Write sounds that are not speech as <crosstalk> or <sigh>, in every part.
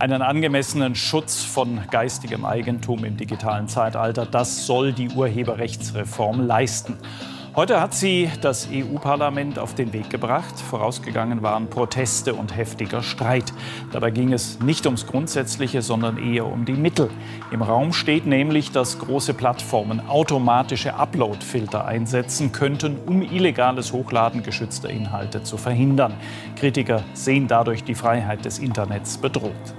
Einen angemessenen Schutz von geistigem Eigentum im digitalen Zeitalter, das soll die Urheberrechtsreform leisten. Heute hat sie das EU-Parlament auf den Weg gebracht. Vorausgegangen waren Proteste und heftiger Streit. Dabei ging es nicht ums Grundsätzliche, sondern eher um die Mittel. Im Raum steht nämlich, dass große Plattformen automatische Upload-Filter einsetzen könnten, um illegales Hochladen geschützter Inhalte zu verhindern. Kritiker sehen dadurch die Freiheit des Internets bedroht.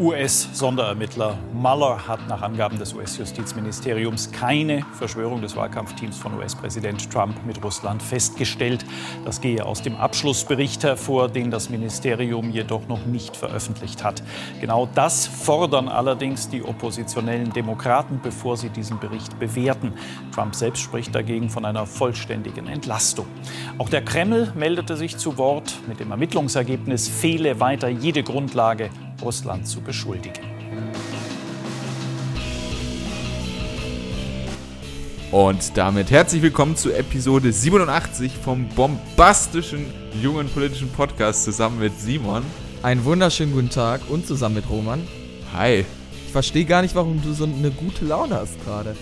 US-Sonderermittler Mueller hat nach Angaben des US-Justizministeriums keine Verschwörung des Wahlkampfteams von US-Präsident Trump mit Russland festgestellt. Das gehe aus dem Abschlussbericht hervor, den das Ministerium jedoch noch nicht veröffentlicht hat. Genau das fordern allerdings die oppositionellen Demokraten, bevor sie diesen Bericht bewerten. Trump selbst spricht dagegen von einer vollständigen Entlastung. Auch der Kreml meldete sich zu Wort. Mit dem Ermittlungsergebnis fehle weiter jede Grundlage Russland zu beschuldigen. Und damit herzlich willkommen zu Episode 87 vom bombastischen jungen politischen Podcast zusammen mit Simon. Einen wunderschönen guten Tag und zusammen mit Roman. Hi. Ich verstehe gar nicht, warum du so eine gute Laune hast gerade.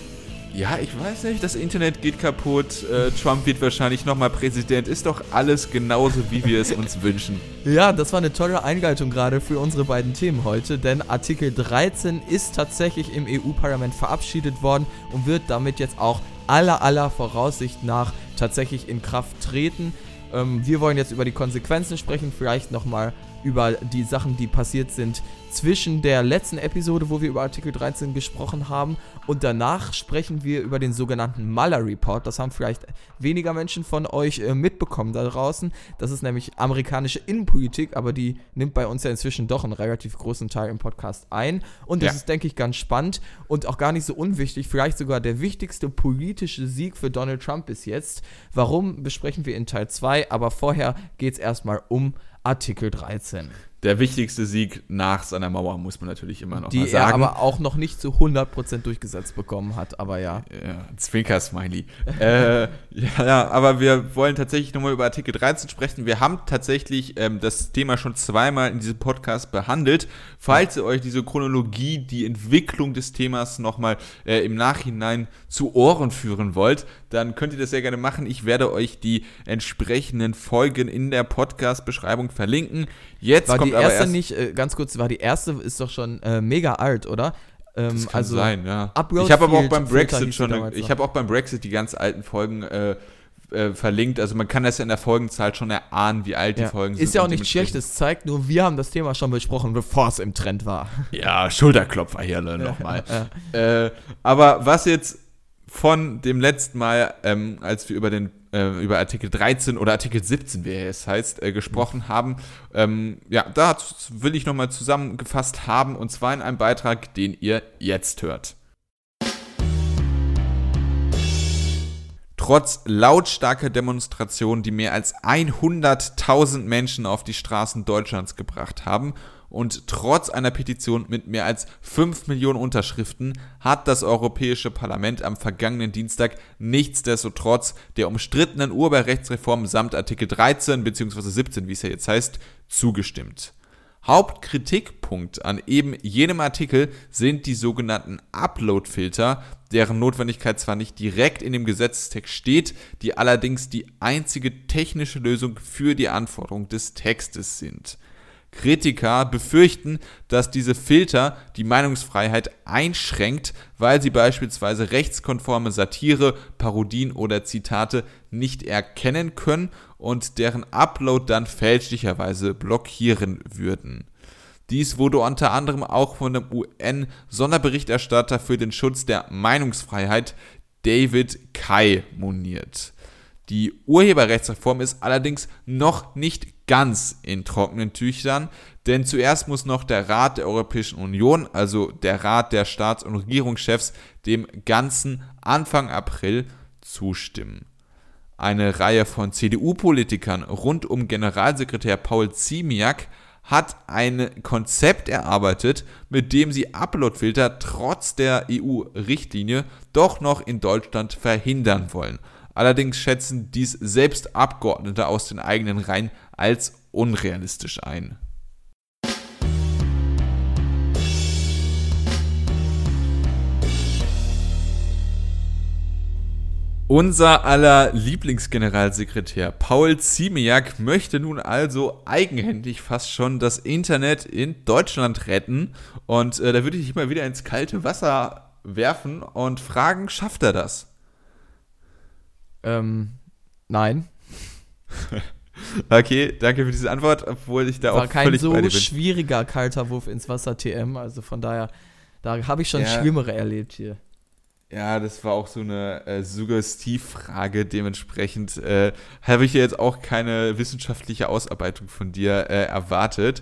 Ja, ich weiß nicht, das Internet geht kaputt, äh, Trump wird wahrscheinlich nochmal Präsident, ist doch alles genauso, wie wir es uns wünschen. <laughs> Ja, das war eine tolle Einleitung gerade für unsere beiden Themen heute, denn Artikel 13 ist tatsächlich im EU-Parlament verabschiedet worden und wird damit jetzt auch aller aller Voraussicht nach tatsächlich in Kraft treten. Ähm, wir wollen jetzt über die Konsequenzen sprechen, vielleicht nochmal über die Sachen, die passiert sind zwischen der letzten Episode, wo wir über Artikel 13 gesprochen haben, und danach sprechen wir über den sogenannten Mueller Report. Das haben vielleicht weniger Menschen von euch äh, mitbekommen da draußen. Das ist nämlich amerikanische Innenpolitik, aber die nimmt bei uns ja inzwischen doch einen relativ großen Teil im Podcast ein. Und das ja. ist, denke ich, ganz spannend und auch gar nicht so unwichtig. Vielleicht sogar der wichtigste politische Sieg für Donald Trump bis jetzt. Warum besprechen wir in Teil 2? Aber vorher geht es erstmal um Artikel 13 der wichtigste Sieg nach seiner Mauer, muss man natürlich immer noch Die mal sagen. Die er aber auch noch nicht zu 100% durchgesetzt bekommen hat, aber ja. ja Zwinker-Smiley. äh, ja, aber wir wollen tatsächlich nochmal über Artikel 13 sprechen. Wir haben tatsächlich ähm, das Thema schon zweimal in diesem Podcast behandelt. Falls ihr euch diese Chronologie, die Entwicklung des Themas nochmal äh, im Nachhinein zu Ohren führen wollt, dann könnt ihr das sehr gerne machen. Ich werde euch die entsprechenden Folgen in der Podcast-Beschreibung verlinken. Jetzt war kommt die erste nicht, äh, ganz kurz, war die erste ist doch schon äh, mega alt, oder? Ähm, das kann also sein, ja. Upload ich habe aber auch beim Brexit schon, ich habe auch beim Brexit die ganz alten Folgen äh, äh, verlinkt. Also man kann das ja in der Folgenzahl schon erahnen, wie alt ja. die Folgen sind. Ist ja auch nicht schlecht, es zeigt nur, wir haben das Thema schon besprochen, bevor es im Trend war. Ja, Schulterklopfer hier ne, nochmal. Ja. Äh, aber was jetzt von dem letzten Mal, ähm, als wir über den äh, über Artikel 13 oder Artikel 17, wie es heißt, äh, gesprochen haben. Ähm, ja, da will ich nochmal zusammengefasst haben und zwar in einem Beitrag, den ihr jetzt hört. Trotz lautstarker Demonstrationen, die mehr als 100.000 Menschen auf die Straßen Deutschlands gebracht haben und trotz einer Petition mit mehr als 5 Millionen Unterschriften hat das Europäische Parlament am vergangenen Dienstag nichtsdestotrotz der umstrittenen Urheberrechtsreform samt Artikel 13 bzw. 17, wie es ja jetzt heißt, zugestimmt. Hauptkritikpunkt an eben jenem Artikel sind die sogenannten Upload-Filter, deren Notwendigkeit zwar nicht direkt in dem Gesetzestext steht, die allerdings die einzige technische Lösung für die Anforderung des Textes sind. Kritiker befürchten, dass diese Filter die Meinungsfreiheit einschränkt, weil sie beispielsweise rechtskonforme Satire, Parodien oder Zitate nicht erkennen können und deren Upload dann fälschlicherweise blockieren würden. Dies wurde unter anderem auch von dem UN-Sonderberichterstatter für den Schutz der Meinungsfreiheit David Kai moniert. Die Urheberrechtsreform ist allerdings noch nicht ganz in trockenen Tüchern, denn zuerst muss noch der Rat der Europäischen Union, also der Rat der Staats- und Regierungschefs, dem ganzen Anfang April zustimmen. Eine Reihe von CDU-Politikern rund um Generalsekretär Paul Ziemiak hat ein Konzept erarbeitet, mit dem sie Uploadfilter trotz der EU-Richtlinie doch noch in Deutschland verhindern wollen. Allerdings schätzen dies selbst Abgeordnete aus den eigenen Reihen als unrealistisch ein. Unser aller Lieblingsgeneralsekretär Paul Ziemiak möchte nun also eigenhändig fast schon das Internet in Deutschland retten. Und äh, da würde ich dich mal wieder ins kalte Wasser werfen und fragen, schafft er das? Ähm, nein. <laughs> okay, danke für diese Antwort, obwohl ich da War auch kein völlig so bei dir bin. schwieriger kalter Wurf ins Wasser TM, also von daher, da habe ich schon Ja. Schlimmere erlebt hier. Ja, das war auch so eine äh, Suggestivfrage. Dementsprechend äh, habe ich jetzt auch keine wissenschaftliche Ausarbeitung von dir äh, erwartet.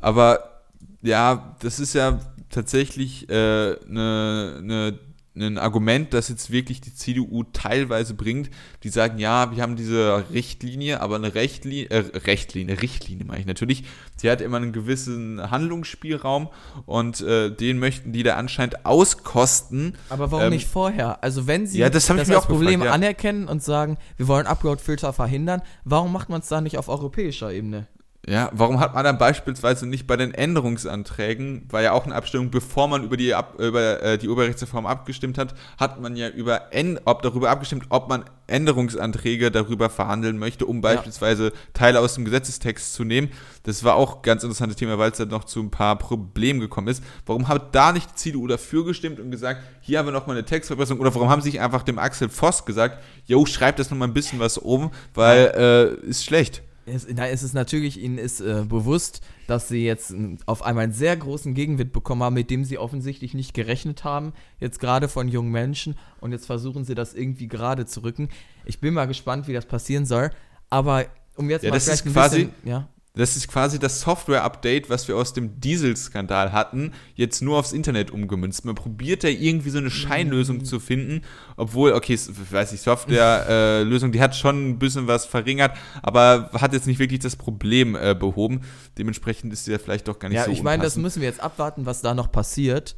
Aber ja, das ist ja tatsächlich äh, ne, ne, ein Argument, das jetzt wirklich die CDU teilweise bringt. Die sagen, ja, wir haben diese Richtlinie, aber eine Rechtlinie, äh, Rechtlinie, Richtlinie meine ich natürlich, die hat immer einen gewissen Handlungsspielraum und äh, den möchten die da anscheinend auskosten. Aber warum Ähm, nicht vorher? Also wenn sie ja, das mir als auch Problem gefragt, ja. anerkennen und sagen, wir wollen Upload-Filter verhindern, warum macht man es da nicht auf europäischer Ebene? Ja, warum hat man dann beispielsweise nicht bei den Änderungsanträgen, war ja auch eine Abstimmung, bevor man über die, Ab über, äh, die Urheberrechtsreform abgestimmt hat, hat man ja über Änd ob darüber abgestimmt, ob man Änderungsanträge darüber verhandeln möchte, um beispielsweise Teile aus dem Gesetzestext zu nehmen. Das war auch ein ganz interessantes Thema, weil es dann noch zu ein paar Problemen gekommen ist. Warum hat da nicht die CDU dafür gestimmt und gesagt, hier haben wir nochmal eine Textverbesserung? Oder warum haben sie nicht einfach dem Axel Voss gesagt, yo, schreib das nochmal ein bisschen was um, weil äh, ist schlecht. Es, nein, es ist natürlich, ihnen ist äh, bewusst, dass sie jetzt äh, auf einmal einen sehr großen Gegenwind bekommen haben, mit dem sie offensichtlich nicht gerechnet haben, jetzt gerade von jungen Menschen. Und jetzt versuchen sie das irgendwie gerade zu rücken. Ich bin mal gespannt, wie das passieren soll. Aber um jetzt Ja, mal das vielleicht ist ein quasi- bisschen, ja. Das ist quasi das Software-Update, was wir aus dem Diesel-Skandal hatten, jetzt nur aufs Internet umgemünzt. Man probiert da irgendwie so eine Scheinlösung zu finden, obwohl, okay, weiß ich, Software-Lösung, die hat schon ein bisschen was verringert, aber hat jetzt nicht wirklich das Problem äh, behoben. Dementsprechend ist sie ja vielleicht doch gar nicht Ja, so ich meine, das müssen wir jetzt abwarten, was da noch passiert.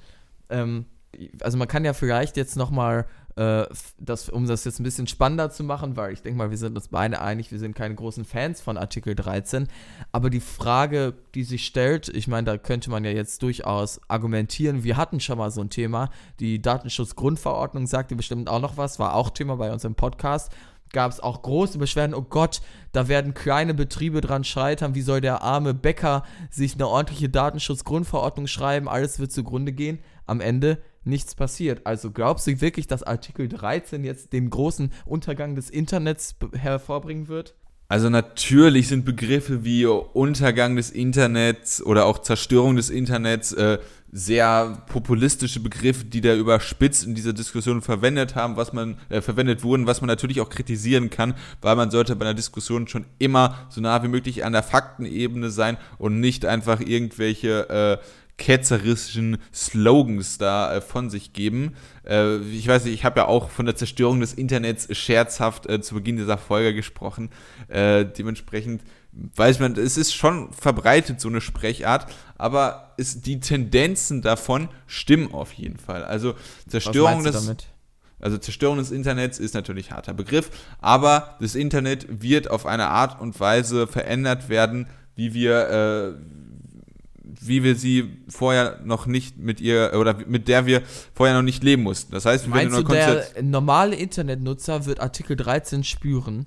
Ähm, also man kann ja vielleicht jetzt noch mal, äh, das, um das jetzt ein bisschen spannender zu machen, weil ich denke mal, wir sind uns beide einig, wir sind keine großen Fans von Artikel 13. Aber die Frage, die sich stellt, ich meine, da könnte man ja jetzt durchaus argumentieren. Wir hatten schon mal so ein Thema. Die Datenschutzgrundverordnung sagte bestimmt auch noch was, war auch Thema bei uns im Podcast gab es auch große Beschwerden, oh Gott, da werden kleine Betriebe dran scheitern, wie soll der arme Bäcker sich eine ordentliche Datenschutzgrundverordnung schreiben, alles wird zugrunde gehen. Am Ende nichts passiert. Also glaubst du wirklich, dass Artikel 13 jetzt den großen Untergang des Internets hervorbringen wird? Also natürlich sind Begriffe wie Untergang des Internets oder auch Zerstörung des Internets äh, sehr populistische Begriffe, die da überspitzt in dieser Diskussion verwendet haben, was man äh, verwendet wurden, was man natürlich auch kritisieren kann, weil man sollte bei einer Diskussion schon immer so nah wie möglich an der Faktenebene sein und nicht einfach irgendwelche äh, ketzerischen Slogans da äh, von sich geben. Äh, ich weiß nicht, ich habe ja auch von der Zerstörung des Internets scherzhaft äh, zu Beginn dieser Folge gesprochen. Äh, dementsprechend weiß man, es ist schon verbreitet, so eine Sprechart, aber ist, die Tendenzen davon stimmen auf jeden Fall. Also Zerstörung des, also Zerstörung des Internets ist natürlich harter Begriff, aber das Internet wird auf eine Art und Weise verändert werden, wie wir, äh, wie wir sie vorher noch nicht mit ihr oder mit der wir vorher noch nicht leben mussten. Das heißt, wir Meinst du, werden nur Konzept- der normale Internetnutzer wird Artikel 13 spüren?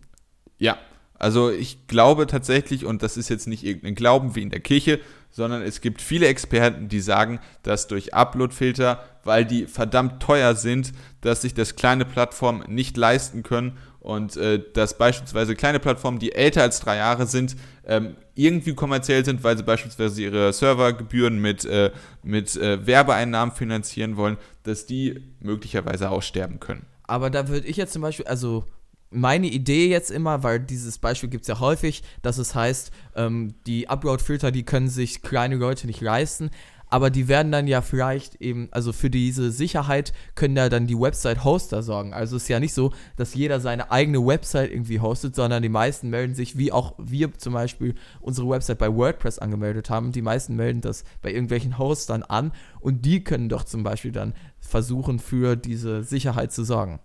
Ja, also ich glaube tatsächlich, und das ist jetzt nicht irgendein Glauben wie in der Kirche, sondern es gibt viele Experten, die sagen, dass durch Uploadfilter, weil die verdammt teuer sind, dass sich das kleine Plattformen nicht leisten können und äh, dass beispielsweise kleine Plattformen, die älter als drei Jahre sind, ähm, irgendwie kommerziell sind, weil sie beispielsweise ihre Servergebühren mit, äh, mit äh, Werbeeinnahmen finanzieren wollen, dass die möglicherweise aussterben können. Aber da würde ich jetzt zum Beispiel, also meine Idee jetzt immer, weil dieses Beispiel gibt es ja häufig, dass es heißt, ähm, die Upload-Filter, die können sich kleine Leute nicht leisten, aber die werden dann ja vielleicht eben, also für diese Sicherheit können ja dann die Website-Hoster sorgen. Also es ist ja nicht so, dass jeder seine eigene Website irgendwie hostet, sondern die meisten melden sich, wie auch wir zum Beispiel unsere Website bei WordPress angemeldet haben, die meisten melden das bei irgendwelchen Hostern an und die können doch zum Beispiel dann versuchen, für diese Sicherheit zu sorgen.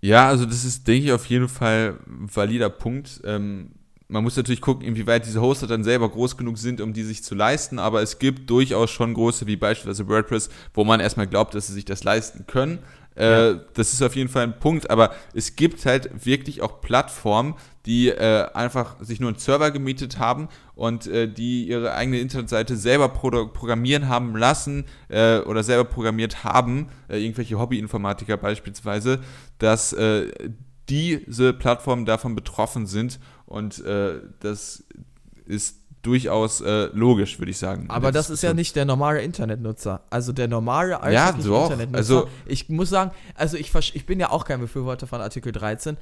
Ja, also das ist, denke ich, auf jeden Fall ein valider Punkt. Ähm, man muss natürlich gucken, inwieweit diese Hoster dann selber groß genug sind, um die sich zu leisten, aber es gibt durchaus schon große, wie beispielsweise WordPress, wo man erstmal glaubt, dass sie sich das leisten können. Äh, ja. Das ist auf jeden Fall ein Punkt, aber es gibt halt wirklich auch Plattformen, die äh, einfach sich nur einen Server gemietet haben und äh, die ihre eigene Internetseite selber pro programmieren haben lassen äh, oder selber programmiert haben, äh, irgendwelche Hobbyinformatiker beispielsweise, dass diese Plattformen davon betroffen sind und äh, das ist durchaus äh, logisch, würde ich sagen. Aber das ist ja nicht der normale Internetnutzer. Also der normale ja, doch. Internetnutzer. Also, ich muss sagen, also ich, ich bin ja auch kein Befürworter von Artikel 13,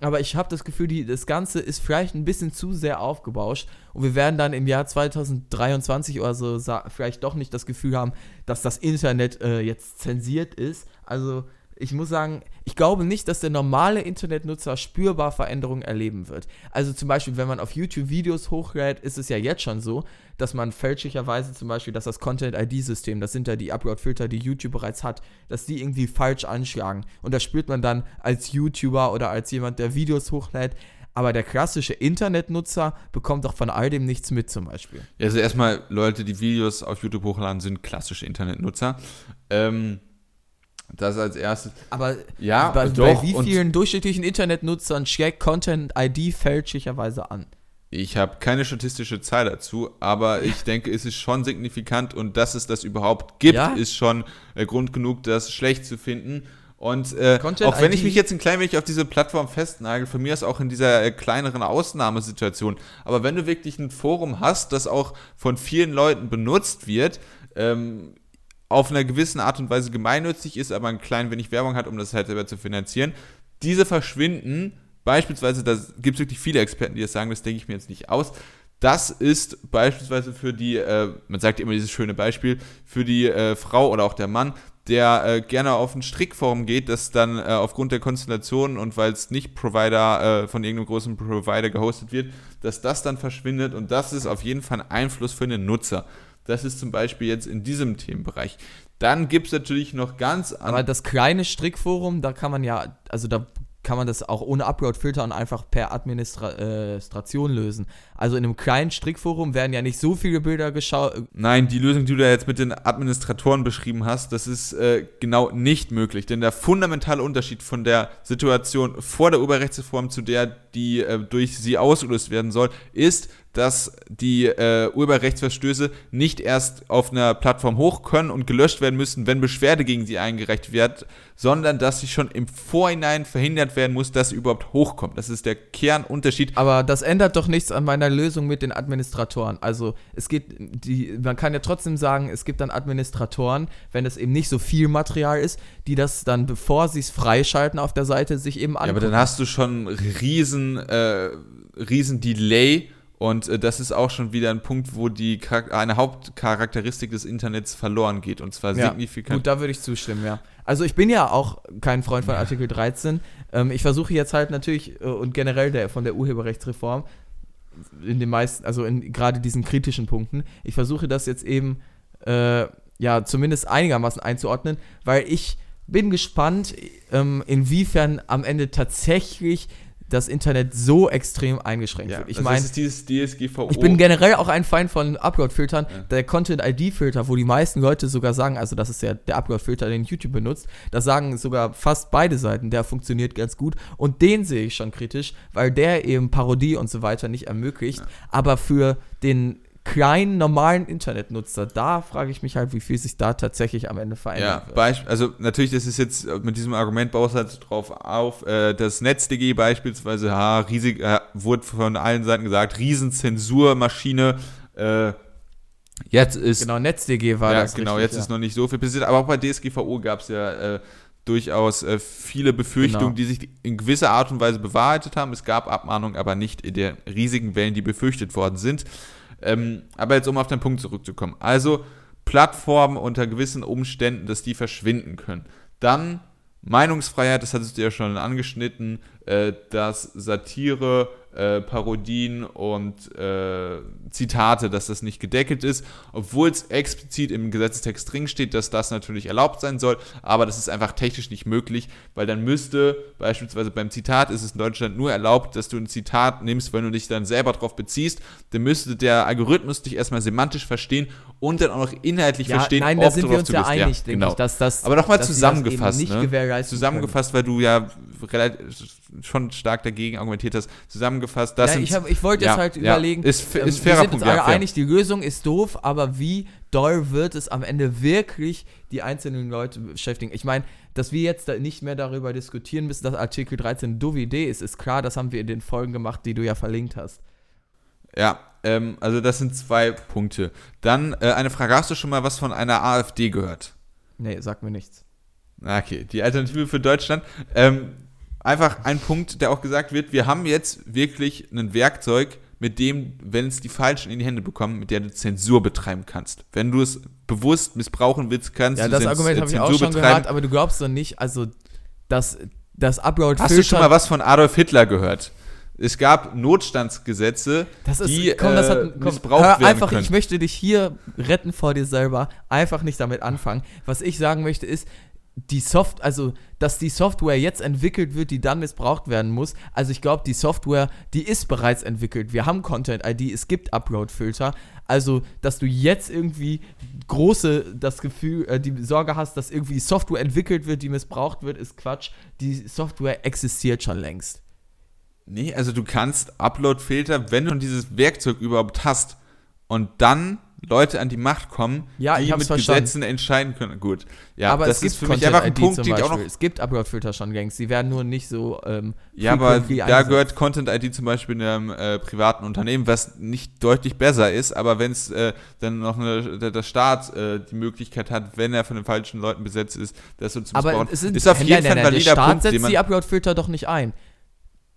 aber ich habe das Gefühl, die, das Ganze ist vielleicht ein bisschen zu sehr aufgebauscht und wir werden dann im Jahr 2023 oder so vielleicht doch nicht das Gefühl haben, dass das Internet äh, jetzt zensiert ist. Also ich muss sagen, ich glaube nicht, dass der normale Internetnutzer spürbar Veränderungen erleben wird. Also zum Beispiel, wenn man auf YouTube Videos hochlädt, ist es ja jetzt schon so, dass man fälschlicherweise zum Beispiel, dass das Content-ID-System, das sind ja die Upload-Filter, die YouTube bereits hat, dass die irgendwie falsch anschlagen. Und das spürt man dann als YouTuber oder als jemand, der Videos hochlädt. Aber der klassische Internetnutzer bekommt doch von all dem nichts mit, zum Beispiel. Also erstmal, Leute, die Videos auf YouTube hochladen, sind klassische Internetnutzer. Ähm, das als erstes. Aber ja, bei, doch, bei wie vielen durchschnittlichen Internetnutzern checkt Content ID fälschlicherweise an? Ich habe keine statistische Zahl dazu, aber ich <laughs> denke, es ist schon signifikant und dass es das überhaupt gibt, ja? ist schon äh, Grund genug, das schlecht zu finden. Und äh, auch wenn ich mich jetzt ein klein wenig auf diese Plattform festnagel, von mir ist auch in dieser äh, kleineren Ausnahmesituation, aber wenn du wirklich ein Forum hast, das auch von vielen Leuten benutzt wird, ähm, auf einer gewissen Art und Weise gemeinnützig ist, aber ein klein wenig Werbung hat, um das halt selber zu finanzieren. Diese verschwinden, beispielsweise, da gibt es wirklich viele Experten, die das sagen, das denke ich mir jetzt nicht aus. Das ist beispielsweise für die, äh, man sagt immer dieses schöne Beispiel, für die äh, Frau oder auch der Mann, der äh, gerne auf ein Strickforum geht, das dann äh, aufgrund der Konstellation und weil es nicht Provider äh, von irgendeinem großen Provider gehostet wird, dass das dann verschwindet und das ist auf jeden Fall ein Einfluss für den Nutzer. Das ist zum Beispiel jetzt in diesem Themenbereich. Dann gibt es natürlich noch ganz Aber das kleine Strickforum, da kann man ja, also da kann man das auch ohne Upload-Filter und einfach per Administration lösen. Also in einem kleinen Strickforum werden ja nicht so viele Bilder geschaut. Nein, die Lösung, die du da jetzt mit den Administratoren beschrieben hast, das ist äh, genau nicht möglich. Denn der fundamentale Unterschied von der Situation vor der Urheberrechtsreform zu der, die äh, durch sie ausgelöst werden soll, ist, dass die äh, Urheberrechtsverstöße nicht erst auf einer Plattform hoch können und gelöscht werden müssen, wenn Beschwerde gegen sie eingereicht wird, sondern dass sie schon im Vorhinein verhindert werden muss, dass sie überhaupt hochkommt. Das ist der Kernunterschied. Aber das ändert doch nichts an meiner Lösung mit den Administratoren. Also es geht, die, man kann ja trotzdem sagen, es gibt dann Administratoren, wenn es eben nicht so viel Material ist, die das dann, bevor sie es freischalten auf der Seite, sich eben angucken. Ja, aber dann hast du schon riesen, äh, riesen Delay und äh, das ist auch schon wieder ein Punkt, wo die eine Hauptcharakteristik des Internets verloren geht. Und zwar ja, signifikant. Gut, da würde ich zustimmen, ja. Also ich bin ja auch kein Freund von Artikel 13. Ähm, ich versuche jetzt halt natürlich, äh, und generell der, von der Urheberrechtsreform, in den meisten, also in gerade diesen kritischen Punkten, ich versuche das jetzt eben, äh, ja, zumindest einigermaßen einzuordnen, weil ich bin gespannt, ähm, inwiefern am Ende tatsächlich das Internet so extrem eingeschränkt ja, wird. Ich also meine. Ich bin generell auch ein Feind von Upload-Filtern. Ja. Der Content-ID-Filter, wo die meisten Leute sogar sagen, also das ist ja der Upload-Filter, den YouTube benutzt, da sagen sogar fast beide Seiten, der funktioniert ganz gut. Und den sehe ich schon kritisch, weil der eben Parodie und so weiter nicht ermöglicht. Ja. Aber für den kleinen, normalen Internetnutzer, da frage ich mich halt, wie viel sich da tatsächlich am Ende verändert. Ja, wird. also natürlich, das ist jetzt mit diesem Argument baust halt drauf auf, äh, das NetzDG beispielsweise, ha, riesig, äh, wurde von allen Seiten gesagt, Riesenzensurmaschine, äh, Jetzt ist. Genau, NetzDG war ja, das. Genau, richtig, jetzt ja. ist noch nicht so viel passiert. Aber auch bei DSGVO gab es ja äh, durchaus äh, viele Befürchtungen, genau. die sich in gewisser Art und Weise bewahrheitet haben. Es gab Abmahnungen, aber nicht in den riesigen Wellen, die befürchtet worden sind. Ähm, aber jetzt, um auf den Punkt zurückzukommen. Also Plattformen unter gewissen Umständen, dass die verschwinden können. Dann Meinungsfreiheit, das hattest du ja schon angeschnitten, äh, dass Satire äh, Parodien und äh, Zitate, dass das nicht gedeckelt ist, obwohl es explizit im Gesetzestext drin steht, dass das natürlich erlaubt sein soll, aber das ist einfach technisch nicht möglich, weil dann müsste beispielsweise beim Zitat ist es in Deutschland nur erlaubt, dass du ein Zitat nimmst, wenn du dich dann selber darauf beziehst, dann müsste der Algorithmus dich erstmal semantisch verstehen und dann auch noch inhaltlich Ja, verstehen, nein, da ob sind du wir uns ja einig, denke ich, dass das- Aber nochmal das zusammengefasst, nicht ne? zusammengefasst, weil du ja schon stark dagegen argumentiert hast, zusammengefasst, das ja, ich, hab- ich wollte ja, jetzt halt ja, überlegen, ist, ähm, ist wir fairer sind Punkt, uns ja, einig, die Lösung ist doof, aber wie doll wird es am Ende wirklich die einzelnen Leute beschäftigen? Ich meine, dass wir jetzt da nicht mehr darüber diskutieren müssen, dass Artikel 13 eine doofe Idee ist, ist klar, das haben wir in den Folgen gemacht, die du ja verlinkt hast. Ja, ähm, also das sind zwei Punkte. Dann äh, eine Frage, hast du schon mal was von einer AfD gehört? Nee, sag mir nichts. Okay, die Alternative für Deutschland. Ähm, einfach ein Punkt, der auch gesagt wird, wir haben jetzt wirklich ein Werkzeug, mit dem, wenn es die Falschen in die Hände bekommen, mit der du Zensur betreiben kannst. Wenn du es bewusst missbrauchen willst, kannst Ja, du das Zens- Argument äh, habe ich auch Zensur schon betreiben. gehört, aber du glaubst doch nicht, also, dass das Upload Hast du schon mal was von Adolf Hitler gehört? Es gab Notstandsgesetze, Das ist, die komm, das äh, hat, komm, missbraucht hör werden einfach, können. ich möchte dich hier retten vor dir selber. Einfach nicht damit anfangen. Was ich sagen möchte ist, die Soft, also, dass die Software jetzt entwickelt wird, die dann missbraucht werden muss. Also, ich glaube, die Software, die ist bereits entwickelt. Wir haben Content-ID, es gibt Upload-Filter. Also, dass du jetzt irgendwie große, das Gefühl, äh, die Sorge hast, dass irgendwie Software entwickelt wird, die missbraucht wird, ist Quatsch. Die Software existiert schon längst. Nee, also du kannst Upload-Filter, wenn du dieses Werkzeug überhaupt hast und dann Leute an die Macht kommen, Ja, die mit verstanden. Gesetzen entscheiden können. Gut. Ja, aber das es gibt ist für mich einfach ein Content-ID Punkt, den ich auch noch. Es gibt Upload-Filter schon längst. Die werden nur nicht so. Ähm, Ja, aber da gehört Content ID zum Beispiel in einem äh, privaten Unternehmen, was nicht deutlich besser ist, aber wenn es äh, dann noch eine, der, der Staat äh, die Möglichkeit hat, wenn er von den falschen Leuten besetzt ist, das so zu Aber missbrauchen, es sind, ist auf nein, jeden nein, Fall ein nein, valider Der Staat Punkt, setzt die Upload-Filter doch nicht ein.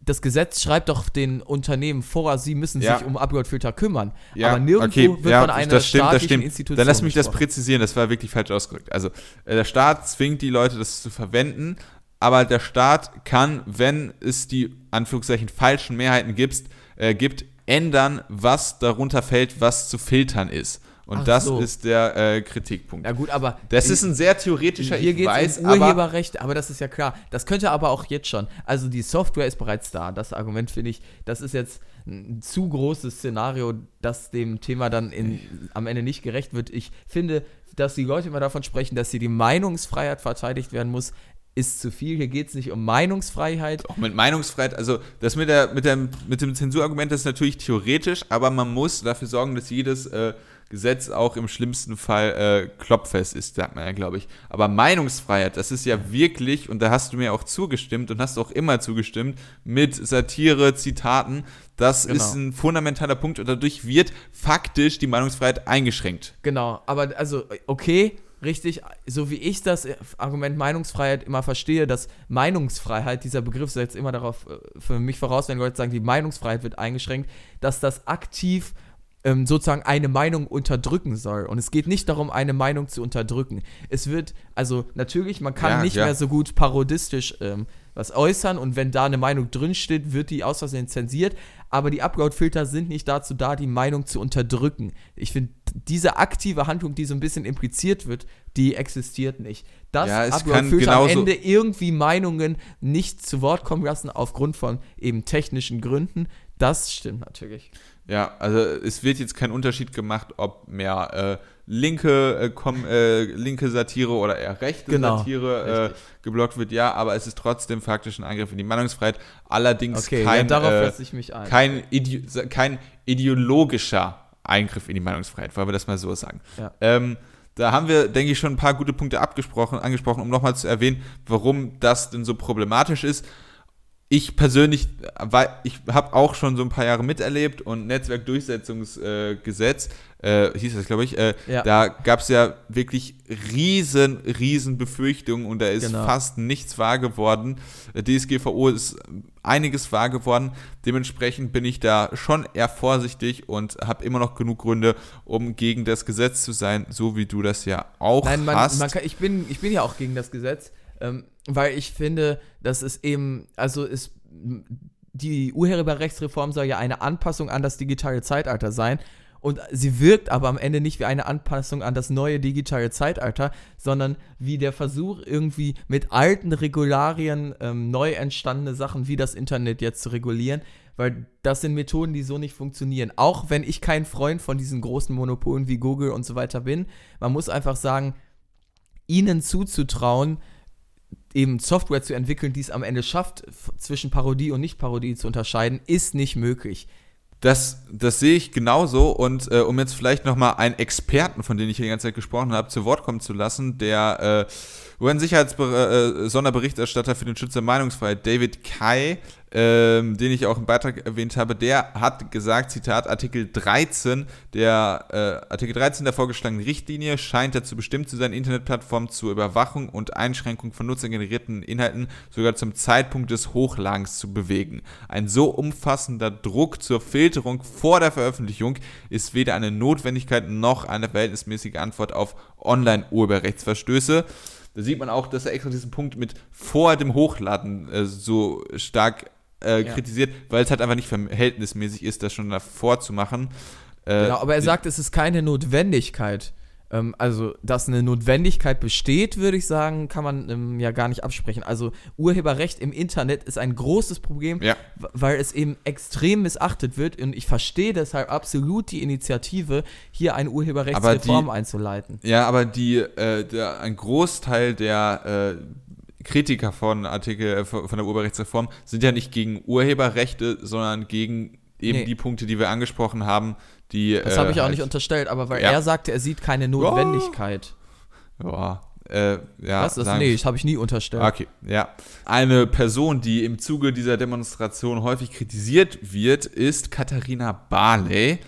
Das Gesetz schreibt doch den Unternehmen vor, sie müssen Ja. sich um Upload-Filter kümmern. Ja, aber nirgendwo okay, wird ja, von einer das stimmt, das staatlichen stimmt. Institution Dann lass mich das präzisieren, das war wirklich falsch ausgedrückt. Also, äh, der Staat zwingt die Leute, das zu verwenden, aber der Staat kann, wenn es die Anführungszeichen falschen Mehrheiten gibt, äh, gibt ändern, was darunter fällt, was zu filtern ist. Und Ach das so. ist der äh, Kritikpunkt. Ja gut, aber das ist ein sehr theoretischer, hier geht es um aber Urheberrecht, aber, das ist ja klar. Das könnte aber auch jetzt schon. Also die Software ist bereits da. Das Argument finde ich, das ist jetzt ein zu großes Szenario, das dem Thema dann in, am Ende nicht gerecht wird. Ich finde, dass die Leute immer davon sprechen, dass hier die Meinungsfreiheit verteidigt werden muss, ist zu viel. Hier geht es nicht um Meinungsfreiheit. auch mit Meinungsfreiheit, also das mit, der, mit, dem, mit dem Zensurargument ist natürlich theoretisch, aber man muss dafür sorgen, dass jedes äh, Gesetz auch im schlimmsten Fall äh, klopfest ist, sagt man ja, glaube ich. Aber Meinungsfreiheit, das ist ja wirklich, und da hast du mir auch zugestimmt und hast auch immer zugestimmt, mit Satire, Zitaten, das Genau. ist ein fundamentaler Punkt und dadurch wird faktisch die Meinungsfreiheit eingeschränkt. Genau, aber also, okay, richtig, so wie ich das Argument Meinungsfreiheit immer verstehe, dass Meinungsfreiheit, dieser Begriff setzt immer darauf äh, für mich voraus, wenn Leute sagen, die Meinungsfreiheit wird eingeschränkt, dass das aktiv ähm, sozusagen eine Meinung unterdrücken soll. Und es geht nicht darum, eine Meinung zu unterdrücken. Es wird, also natürlich, man kann Ja, nicht ja. mehr so gut parodistisch ähm, was äußern und wenn da eine Meinung drinsteht, wird die aus Versehen zensiert. Aber die Upload-Filter sind nicht dazu da, die Meinung zu unterdrücken. Ich finde, diese aktive Handlung, die so ein bisschen impliziert wird, die existiert nicht. Dass Ja, Upload-Filter am Ende irgendwie Meinungen nicht zu Wort kommen lassen aufgrund von eben technischen Gründen, das stimmt natürlich. Ja, also es wird jetzt kein Unterschied gemacht, ob mehr äh, linke, äh, kom, äh, linke Satire oder eher rechte Genau, Satire äh, geblockt wird, ja, aber es ist trotzdem faktisch ein Angriff in die Meinungsfreiheit. Allerdings Okay, kein, ja, darauf äh, lasse ich mich ein. kein, Ide kein ideologischer Eingriff in die Meinungsfreiheit, wollen wir das mal so sagen. Ja. Ähm, da haben wir, denke ich, schon ein paar gute Punkte abgesprochen, angesprochen, um nochmal zu erwähnen, warum das denn so problematisch ist. Ich persönlich, weil ich habe auch schon so ein paar Jahre miterlebt und Netzwerkdurchsetzungsgesetz, äh, hieß das, glaube ich, äh, Ja. da gab es ja wirklich riesen, riesen Befürchtungen und da ist Genau. fast nichts wahr geworden. Äh, DSGVO ist einiges wahr geworden. Dementsprechend bin ich da schon eher vorsichtig und habe immer noch genug Gründe, um gegen das Gesetz zu sein, so wie du das ja auch Nein, man, hast. man kann, ich, bin, ich bin ja auch gegen das Gesetz, ähm, weil ich finde, dass es eben, also es die Urheberrechtsreform soll ja eine Anpassung an das digitale Zeitalter sein. Und sie wirkt aber am Ende nicht wie eine Anpassung an das neue digitale Zeitalter, sondern wie der Versuch, irgendwie mit alten Regularien ähm, neu entstandene Sachen wie das Internet jetzt zu regulieren. Weil das sind Methoden, die so nicht funktionieren. Auch wenn ich kein Freund von diesen großen Monopolen wie Google und so weiter bin. Man muss einfach sagen, ihnen zuzutrauen, eben Software zu entwickeln, die es am Ende schafft, zwischen Parodie und Nicht-Parodie zu unterscheiden, ist nicht möglich. Das, das sehe ich genauso und äh, um jetzt vielleicht nochmal einen Experten, von dem ich hier die ganze Zeit gesprochen habe, zu Wort kommen zu lassen, der äh, UN-Sicherheits-Sonderberichterstatter äh, für den Schutz der Meinungsfreiheit, David Kai, ähm, den ich auch im Beitrag erwähnt habe, der hat gesagt, Zitat, Artikel 13 der äh, Artikel 13 der vorgeschlagenen Richtlinie scheint dazu bestimmt zu sein, Internetplattformen zur Überwachung und Einschränkung von nutzergenerierten Inhalten sogar zum Zeitpunkt des Hochladens zu bewegen. Ein so umfassender Druck zur Filterung vor der Veröffentlichung ist weder eine Notwendigkeit noch eine verhältnismäßige Antwort auf Online-Urheberrechtsverstöße. Da sieht man auch, dass er extra diesen Punkt mit vor dem Hochladen äh, so stark äh, ja. kritisiert, weil es halt einfach nicht verhältnismäßig ist, das schon davor zu machen. Äh, genau, aber er sagt, es ist keine Notwendigkeit. Ähm, also, dass eine Notwendigkeit besteht, würde ich sagen, kann man ähm, ja gar nicht absprechen. Also, Urheberrecht im Internet ist ein großes Problem, ja. weil es eben extrem missachtet wird. Und ich verstehe deshalb absolut die Initiative, hier eine Urheberrechtsreform die, einzuleiten. Ja, aber die, äh, der, ein Großteil der äh, Kritiker von Artikel äh, von der Urheberrechtsreform sind ja nicht gegen Urheberrechte, sondern gegen eben nee. die Punkte, die wir angesprochen haben, die. Das habe ich auch halt, nicht unterstellt, aber weil ja. er sagte, er sieht keine Notwendigkeit. Ja. Äh, ja, Was? Das, nee, das habe ich nie unterstellt. Okay, ja. Eine Person, die im Zuge dieser Demonstration häufig kritisiert wird, ist Katharina Barley.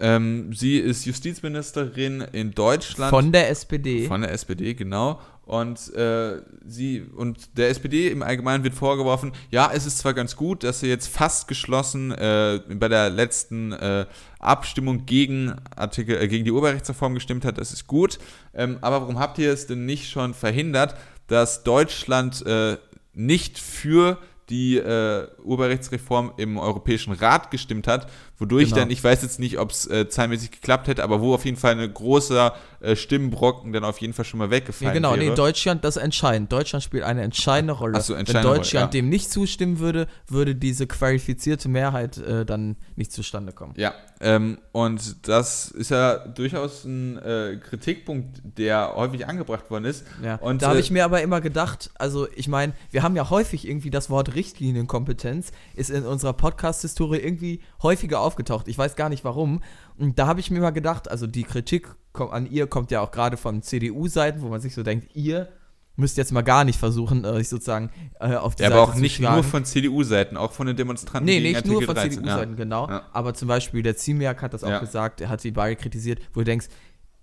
Ähm, sie ist Justizministerin in Deutschland. Von der SPD. Von der SPD, genau. Und äh, sie und der SPD im Allgemeinen wird vorgeworfen, ja, es ist zwar ganz gut, dass sie jetzt fast geschlossen äh, bei der letzten äh, Abstimmung gegen Artikel, äh, gegen die Urheberrechtsreform gestimmt hat, das ist gut. Ähm, aber warum habt ihr es denn nicht schon verhindert, dass Deutschland äh, nicht für die äh, Urheberrechtsreform im Europäischen Rat gestimmt hat, wodurch genau. dann, ich weiß jetzt nicht, ob es äh, zahlenmäßig geklappt hätte, aber wo auf jeden Fall ein großer äh, Stimmenbrocken dann auf jeden Fall schon mal weggefallen ja, genau, wäre. nee, Deutschland, das entscheidend. Deutschland spielt eine entscheidende Rolle. Ach so, entscheidende Wenn Deutschland Rolle, ja. dem nicht zustimmen würde, würde diese qualifizierte Mehrheit äh, dann nicht zustande kommen. Ja, ähm, und das ist ja durchaus ein äh, Kritikpunkt, der häufig angebracht worden ist. Ja. Und, da habe äh, ich mir aber immer gedacht, also ich meine, wir haben ja häufig irgendwie das Wort Richtlinienkompetenz, ist in unserer Podcast-Historie irgendwie häufiger aufgetaucht. Ich weiß gar nicht warum. Und da habe ich mir mal gedacht, also die Kritik an ihr kommt ja auch gerade von CDU-Seiten, wo man sich so denkt, ihr müsst jetzt mal gar nicht versuchen, euch sozusagen äh, auf die ja, Seite aber auch nicht schlagen. nur von CDU-Seiten, auch von den Demonstranten. Nee, nicht Artikel nur von CDU-Seiten, ja. genau. Ja. Aber zum Beispiel der Ziemiak hat das auch gesagt, er hat die beide kritisiert, wo du denkst,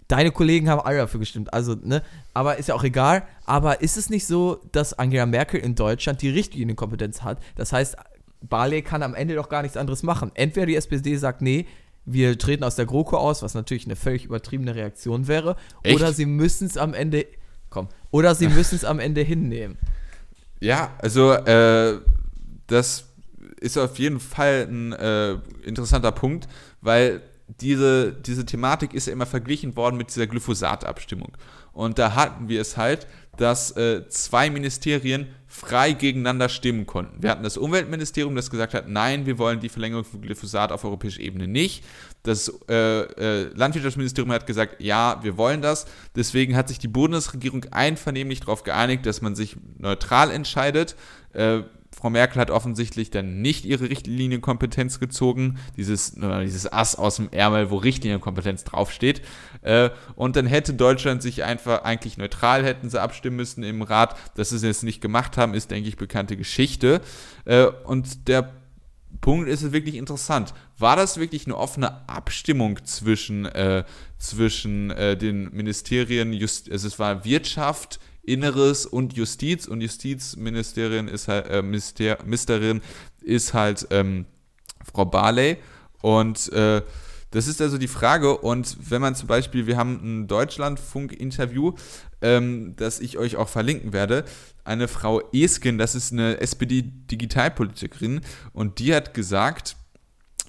deine Kollegen haben alle dafür gestimmt. Also, ne, aber ist ja auch egal. Aber ist es nicht so, dass Angela Merkel in Deutschland die Richtlinienkompetenz hat? Das heißt, Barley kann am Ende doch gar nichts anderes machen. Entweder die SPD sagt, nee, wir treten aus der GroKo aus, was natürlich eine völlig übertriebene Reaktion wäre, Echt? oder sie müssen es am Ende, komm, oder sie müssen es am Ende hinnehmen. Ja, also äh, das ist auf jeden Fall ein äh, interessanter Punkt, weil diese, diese Thematik ist ja immer verglichen worden mit dieser Glyphosat-Abstimmung. Und da hatten wir es halt, dass äh, zwei Ministerien frei gegeneinander stimmen konnten. Wir hatten das Umweltministerium, das gesagt hat, nein, wir wollen die Verlängerung von Glyphosat auf europäischer Ebene nicht. Das äh, äh, Landwirtschaftsministerium hat gesagt, ja, wir wollen das. Deswegen hat sich die Bundesregierung einvernehmlich darauf geeinigt, dass man sich neutral entscheidet. Äh, Frau Merkel hat offensichtlich dann nicht ihre Richtlinienkompetenz gezogen, dieses, dieses Ass aus dem Ärmel, wo Richtlinienkompetenz draufsteht. Äh, und dann hätte Deutschland sich einfach eigentlich neutral hätten sie abstimmen müssen im Rat. Dass sie es jetzt nicht gemacht haben, ist, denke ich, bekannte Geschichte. Äh, und der Punkt ist wirklich interessant. War das wirklich eine offene Abstimmung zwischen, äh, zwischen den Ministerien, Just also es war Wirtschaft, Inneres und Justiz und Justizministerin ist halt, äh, Minister, Ministerin ist halt ähm, Frau Barley und äh, Das ist also die Frage. Und wenn man zum Beispiel, wir haben ein Deutschlandfunk-Interview, ähm, das ich euch auch verlinken werde. Eine Frau Esken, das ist eine SPD-Digitalpolitikerin, und die hat gesagt,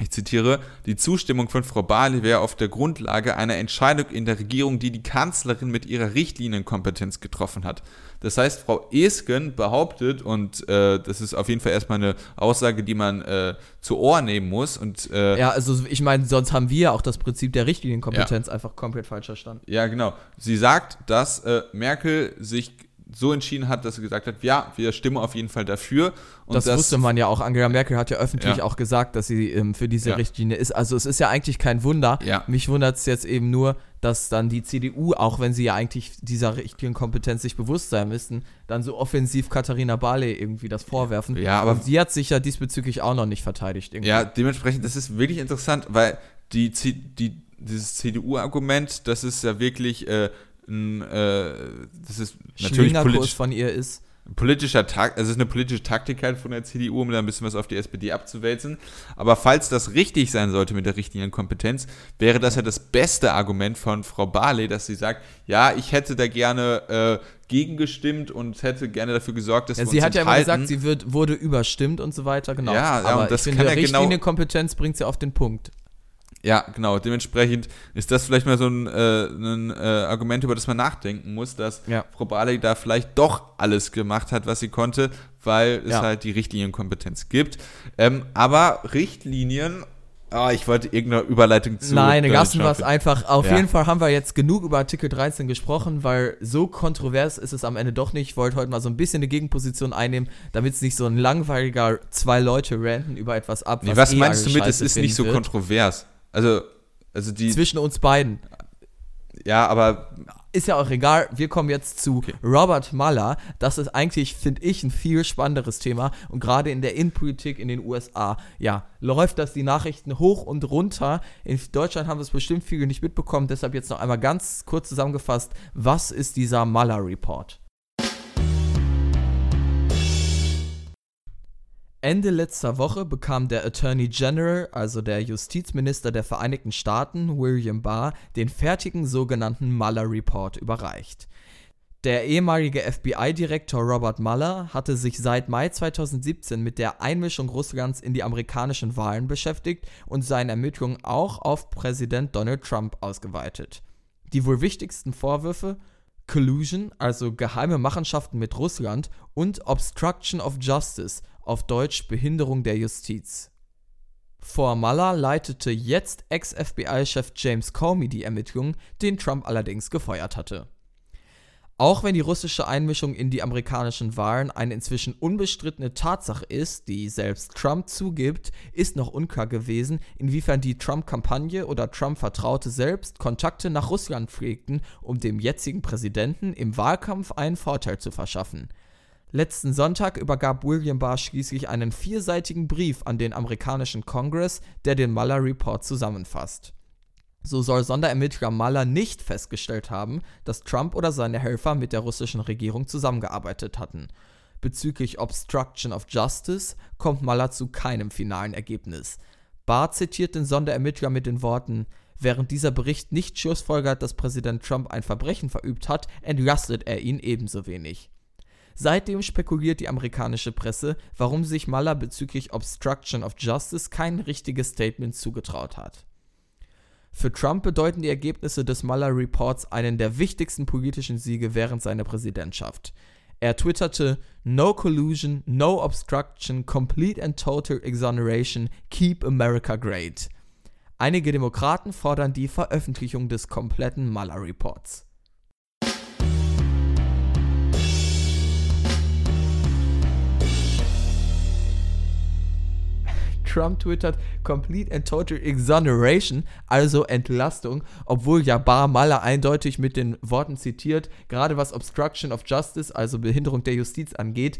ich zitiere, die Zustimmung von Frau Barley wäre auf der Grundlage einer Entscheidung in der Regierung, die die Kanzlerin mit ihrer Richtlinienkompetenz getroffen hat. Das heißt, Frau Esken behauptet, und äh, das ist auf jeden Fall erstmal eine Aussage, die man äh, zu Ohr nehmen muss. Und, äh, ja, also ich meine, sonst haben wir ja auch das Prinzip der Richtlinienkompetenz ja. einfach komplett falsch verstanden. Ja, genau. Sie sagt, dass äh, Merkel sich so entschieden hat, dass sie gesagt hat, ja, wir stimmen auf jeden Fall dafür. Und das, das wusste man ja auch. Angela Merkel hat ja öffentlich ja. auch gesagt, dass sie ähm, für diese ja. Richtlinie ist. Also es ist ja eigentlich kein Wunder. Ja. Mich wundert es jetzt eben nur, dass dann die CDU, auch wenn sie ja eigentlich dieser richtigen Kompetenz sich bewusst sein müssten, dann so offensiv Katharina Barley irgendwie das vorwerfen. Ja, aber Und sie hat sich ja diesbezüglich auch noch nicht verteidigt. Irgendwie. Ja, dementsprechend, das ist wirklich interessant, weil die, die, dieses CDU-Argument, das ist ja wirklich äh, ein, äh, das ist natürlich politisch von ihr ist. Politischer Takt, also es ist eine politische Taktik halt von der CDU, um da ein bisschen was auf die SPD abzuwälzen. Aber falls das richtig sein sollte mit der richtigen Kompetenz, wäre das ja das beste Argument von Frau Barley, dass sie sagt, ja, ich hätte da gerne äh, gegengestimmt und hätte gerne dafür gesorgt, dass ja, wir Sie hat ja immer gesagt, sie wird, wurde überstimmt und so weiter, genau. Ja, ja und das ich finde, kann ja genau Richtlinienkompetenz bringt sie auf den Punkt. Ja, genau. Dementsprechend ist das vielleicht mal so ein, äh, ein äh, Argument, über das man nachdenken muss, dass ja. Frau Barley da vielleicht doch alles gemacht hat, was sie konnte, weil es ja. halt die Richtlinienkompetenz gibt. Ähm, aber Richtlinien Ah, ich wollte irgendeine Überleitung zu. Nein, lassen wir es einfach. Auf ja. jeden Fall haben wir jetzt genug über Artikel 13 gesprochen, weil so kontrovers ist es am Ende doch nicht. Ich wollte heute mal so ein bisschen eine Gegenposition einnehmen, damit es nicht so ein langweiliger zwei Leute ranten über etwas ab. Was, nee, was eh meinst du mit, es ist nicht so wird. kontrovers? Also, also die. Zwischen uns beiden. Ja, aber. Ist ja auch egal. Wir kommen jetzt zu okay. Robert Mueller. Das ist eigentlich, finde ich, ein viel spannenderes Thema. Und gerade in der Innenpolitik in den USA, ja, läuft das die Nachrichten hoch und runter. In Deutschland haben wir es bestimmt viele nicht mitbekommen. Deshalb jetzt noch einmal ganz kurz zusammengefasst: Was ist dieser Mueller Report? Ende letzter Woche bekam der Attorney General, also der Justizminister der Vereinigten Staaten, William Barr, den fertigen sogenannten Mueller Report überreicht. Der ehemalige FBI-Direktor Robert Mueller hatte sich seit Mai 2017 mit der Einmischung Russlands in die amerikanischen Wahlen beschäftigt und seine Ermittlungen auch auf Präsident Donald Trump ausgeweitet. Die wohl wichtigsten Vorwürfe Collusion, also geheime Machenschaften mit Russland, und Obstruction of Justice, auf Deutsch Behinderung der Justiz. Vor Mueller leitete jetzt Ex-FBI-Chef James Comey die Ermittlungen, den Trump allerdings gefeuert hatte. Auch wenn die russische Einmischung in die amerikanischen Wahlen eine inzwischen unbestrittene Tatsache ist, die selbst Trump zugibt, ist noch unklar gewesen, inwiefern die Trump-Kampagne oder Trump-Vertraute selbst Kontakte nach Russland pflegten, um dem jetzigen Präsidenten im Wahlkampf einen Vorteil zu verschaffen. Letzten Sonntag übergab William Barr schließlich einen vierseitigen Brief an den amerikanischen Kongress, der den Mueller Report zusammenfasst. So soll Sonderermittler Mueller nicht festgestellt haben, dass Trump oder seine Helfer mit der russischen Regierung zusammengearbeitet hatten. Bezüglich Obstruction of Justice kommt Mueller zu keinem finalen Ergebnis. Barr zitiert den Sonderermittler mit den Worten Während dieser Bericht nicht schlussfolgert, dass Präsident Trump ein Verbrechen verübt hat, entlastet er ihn ebenso wenig. Seitdem spekuliert die amerikanische Presse, warum sich Mueller bezüglich Obstruction of Justice kein richtiges Statement zugetraut hat. Für Trump bedeuten die Ergebnisse des Mueller Reports einen der wichtigsten politischen Siege während seiner Präsidentschaft. Er twitterte: No collusion, no obstruction, complete and total exoneration, keep America great. Einige Demokraten fordern die Veröffentlichung des kompletten Mueller Reports. Trump twittert Complete and Total Exoneration, also Entlastung, obwohl ja Bar Maler eindeutig mit den Worten zitiert, gerade was Obstruction of Justice, also Behinderung der Justiz angeht,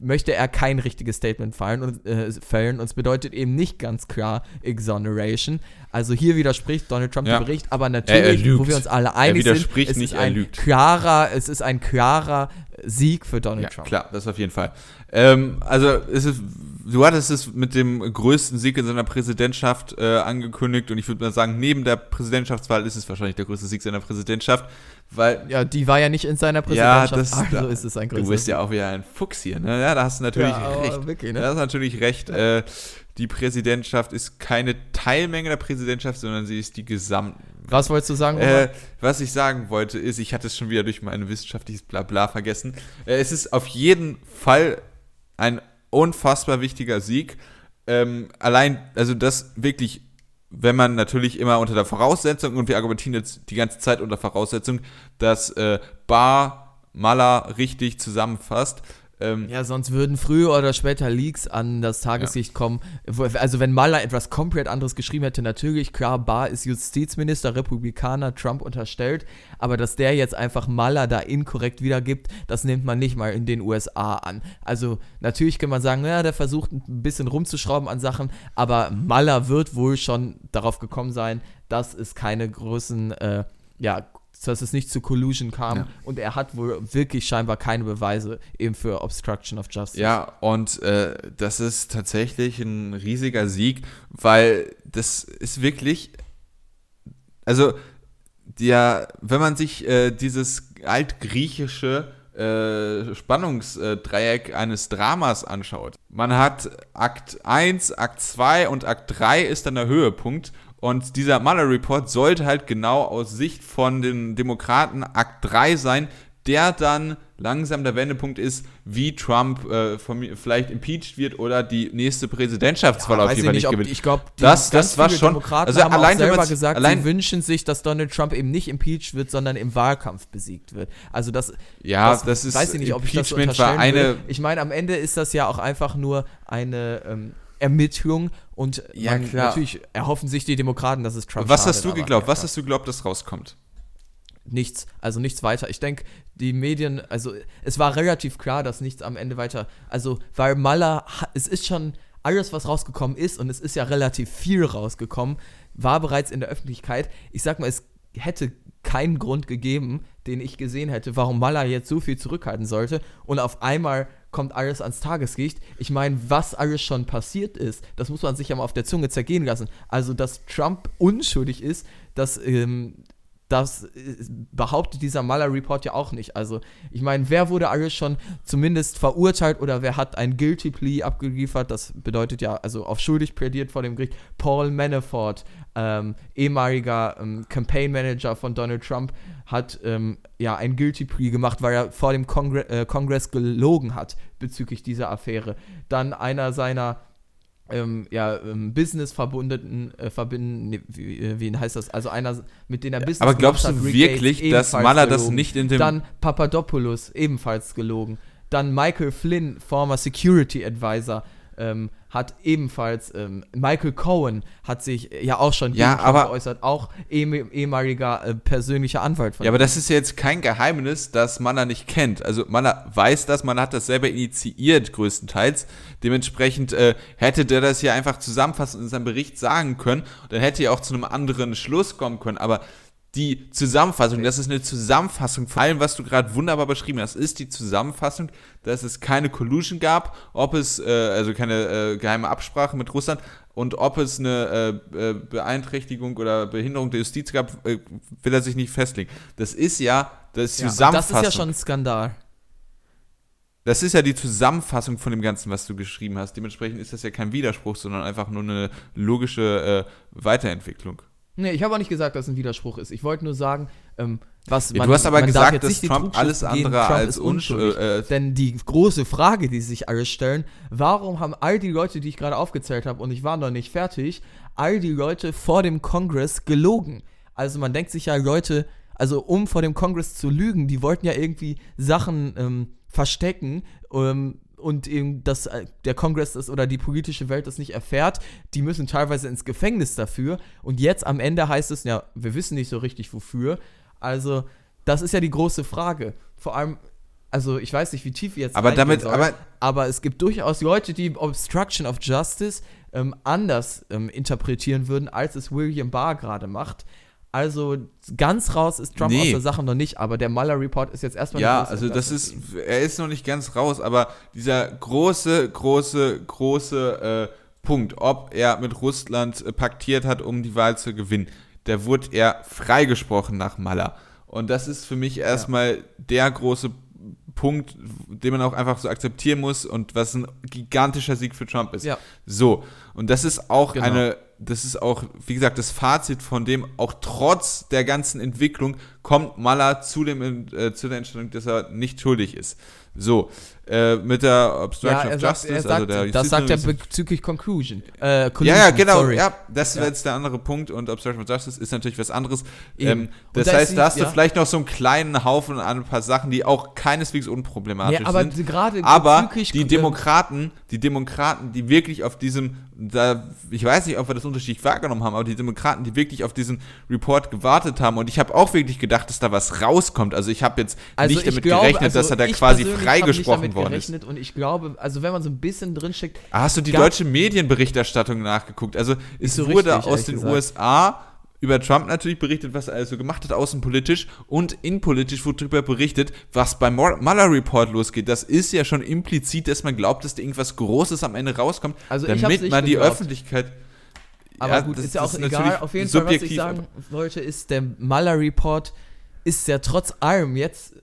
möchte er kein richtiges Statement fallen und, äh, fällen und es bedeutet eben nicht ganz klar Exoneration. Also hier widerspricht Donald Trump ja. dem Bericht, aber natürlich, wo wir uns alle einig sind, es nicht, ist ein klarer, es ist ein klarer Sieg für Donald ja, Trump. Klar, das auf jeden Fall. Ähm, also es ist du hattest es mit dem größten Sieg in seiner Präsidentschaft äh, angekündigt und ich würde mal sagen, neben der Präsidentschaftswahl ist es wahrscheinlich der größte Sieg seiner Präsidentschaft, weil ja, die war ja nicht in seiner Präsidentschaft, ja, das, also ist es ein Du bist ja auch wieder ein Fuchs hier, ne? Ja, da hast du natürlich ja, recht. Wirklich, ne? Da hast du natürlich recht. Äh, die Präsidentschaft ist keine Teilmenge der Präsidentschaft, sondern sie ist die gesamte. Was wolltest du sagen? Äh, was ich sagen wollte, ist, ich hatte es schon wieder durch mein wissenschaftliches Blabla vergessen. Äh, es ist auf jeden Fall ein unfassbar wichtiger Sieg. Ähm, allein, also das wirklich, wenn man natürlich immer unter der Voraussetzung, und wir argumentieren jetzt die ganze Zeit unter Voraussetzung, dass äh, Bar Maler richtig zusammenfasst, ähm, ja, sonst würden früher oder später Leaks an das Tageslicht ja. kommen. Also wenn Maler etwas komplett anderes geschrieben hätte, natürlich, klar, Barr ist Justizminister, Republikaner, Trump unterstellt, aber dass der jetzt einfach Maler da inkorrekt wiedergibt, das nimmt man nicht mal in den USA an. Also natürlich kann man sagen, ja, der versucht ein bisschen rumzuschrauben an Sachen, aber Maler wird wohl schon darauf gekommen sein, dass es keine großen, äh, ja, dass es nicht zu Collusion kam. Ja. Und er hat wohl wirklich scheinbar keine Beweise eben für Obstruction of Justice. Ja, und äh, das ist tatsächlich ein riesiger Sieg, weil das ist wirklich, also der, wenn man sich äh, dieses altgriechische äh, Spannungsdreieck eines Dramas anschaut. Man hat Akt 1, Akt 2 und Akt 3 ist dann der Höhepunkt und dieser Mueller Report sollte halt genau aus Sicht von den Demokraten Akt 3 sein, der dann langsam der Wendepunkt ist, wie Trump äh, von, vielleicht impeached wird oder die nächste Präsidentschaftswahl ja, auf jeden Fall nicht gewinnt. Ich glaube, das, das war schon. Demokraten also haben allein auch selber gesagt, allein, sie wünschen sich, dass Donald Trump eben nicht impeached wird, sondern im Wahlkampf besiegt wird. Also das. Ja, das, das ist. Weiß ich nicht, ob ich das so war eine. Will. Ich meine, am Ende ist das ja auch einfach nur eine ähm, Ermittlung und ja, man, natürlich erhoffen sich die Demokraten, dass es Trump Was schadet, hast du geglaubt? Was hast du geglaubt, dass rauskommt? Nichts, also nichts weiter. Ich denke, die Medien, also es war relativ klar, dass nichts am Ende weiter, also weil Maller, es ist schon alles, was rausgekommen ist, und es ist ja relativ viel rausgekommen, war bereits in der Öffentlichkeit. Ich sag mal, es hätte keinen Grund gegeben, den ich gesehen hätte, warum Maller jetzt so viel zurückhalten sollte und auf einmal kommt alles ans Tageslicht. Ich meine, was alles schon passiert ist, das muss man sich ja mal auf der Zunge zergehen lassen. Also, dass Trump unschuldig ist, dass ähm, das äh, behauptet dieser Mueller-Report ja auch nicht. Also, ich meine, wer wurde alles schon zumindest verurteilt oder wer hat ein Guilty Plea abgeliefert? Das bedeutet ja, also auf schuldig plädiert vor dem Gericht. Paul Manafort, ähm, ehemaliger ähm, Campaign Manager von Donald Trump, hat ähm, ja ein Guilty Plea gemacht, weil er vor dem Kongre äh, Kongress gelogen hat bezüglich dieser Affäre. Dann einer seiner ähm, ja, ähm, Business verbundenen, äh, verbinden, nee, wie, äh, wie, heißt das? Also einer, mit dem er Business Aber glaubst du wirklich, Gates, dass Maler das nicht in dem. Dann Papadopoulos, ebenfalls gelogen. Dann Michael Flynn, former Security Advisor, ähm, hat ebenfalls, ähm, Michael Cohen hat sich ja auch schon ja, aber, geäußert, auch eh, ehemaliger äh, persönlicher Anwalt von Ja, aber das ist jetzt kein Geheimnis, dass man da nicht kennt. Also man weiß das, man hat das selber initiiert größtenteils. Dementsprechend äh, hätte der das hier einfach zusammenfassend in seinem Bericht sagen können. Dann hätte er auch zu einem anderen Schluss kommen können. Aber die Zusammenfassung, das ist eine Zusammenfassung von allem, was du gerade wunderbar beschrieben hast, ist die Zusammenfassung, dass es keine Collusion gab, ob es, äh, also keine äh, geheime Absprache mit Russland und ob es eine äh, äh Beeinträchtigung oder Behinderung der Justiz gab, äh, will er sich nicht festlegen. Das ist ja das ja, Zusammenfassung. Das ist ja schon ein Skandal. Das ist ja die Zusammenfassung von dem Ganzen, was du geschrieben hast. Dementsprechend ist das ja kein Widerspruch, sondern einfach nur eine logische äh, Weiterentwicklung. Nee, ich habe auch nicht gesagt, dass es ein Widerspruch ist. Ich wollte nur sagen, ähm, was man. Du hast aber gesagt, dass Trump alles andere Trump als unschuldig. Äh, denn die große Frage, die sich alle stellen, warum haben all die Leute, die ich gerade aufgezählt habe, und ich war noch nicht fertig, all die Leute vor dem Kongress gelogen? Also man denkt sich ja, Leute, also um vor dem Kongress zu lügen, die wollten ja irgendwie Sachen ähm, verstecken, ähm, und eben, dass äh, der Kongress das oder die politische Welt das nicht erfährt, die müssen teilweise ins Gefängnis dafür. Und jetzt am Ende heißt es, ja, wir wissen nicht so richtig wofür. Also, das ist ja die große Frage. Vor allem, also ich weiß nicht, wie tief wir jetzt aber damit, soll, aber, aber es gibt durchaus Leute, die Obstruction of Justice ähm, anders ähm, interpretieren würden, als es William Barr gerade macht. Also ganz raus ist Trump Nee. aus der Sache noch nicht, aber der Mueller Report ist jetzt erstmal Ja, also das ist, er ist noch nicht ganz raus, aber dieser große, große, große äh, Punkt, ob er mit Russland äh, paktiert hat, um die Wahl zu gewinnen, der wurde er freigesprochen nach Maller. Und das ist für mich erstmal der große Punkt, den man auch einfach so akzeptieren muss und was ein gigantischer Sieg für Trump ist. Ja. So, und das ist auch Genau. eine, das ist auch, wie gesagt, das Fazit von dem, auch trotz der ganzen Entwicklung kommt Maller zu, dem, äh, zu der Entscheidung, dass er nicht schuldig ist. So, äh, mit der Ja, Obstruction er of sagt, Justice, er sagt, also der das sagt er bezüglich Conclusion. Äh, ja, Collusion, ja, genau, sorry. ja, das Ja. jetzt der andere Punkt und Obstruction of Justice ist natürlich was anderes. Ähm, das da ist heißt, da hast du ja. vielleicht noch so einen kleinen Haufen an ein paar Sachen, die auch keineswegs unproblematisch Nee, aber sind. gerade Aber die Demokraten, die Demokraten, die wirklich auf diesem, da, ich weiß nicht, ob wir das unterschiedlich wahrgenommen haben, aber die Demokraten, die wirklich auf diesen Report gewartet haben und ich habe auch wirklich gedacht, dass da was rauskommt. Also ich habe jetzt Also nicht ich damit glaube, gerechnet, also dass er da quasi freigesprochen damit worden ist. gerechnet Und ich glaube, also wenn man so ein bisschen drinsteckt, Ah, Hast du die deutsche Medienberichterstattung nachgeguckt? Also es so wurde richtig, aus den gesagt. USA über Trump natürlich berichtet, was er also gemacht hat, außenpolitisch und innenpolitisch wurde darüber berichtet, was beim Mueller Report losgeht. Das ist ja schon implizit, dass man glaubt, dass da irgendwas Großes am Ende rauskommt, Also damit man die geglaubt. Öffentlichkeit. Aber Ja, gut, das- ist ja auch egal. Auf jeden Fall, was ich sagen wollte, ist, der Mueller Report ist ja trotz allem jetzt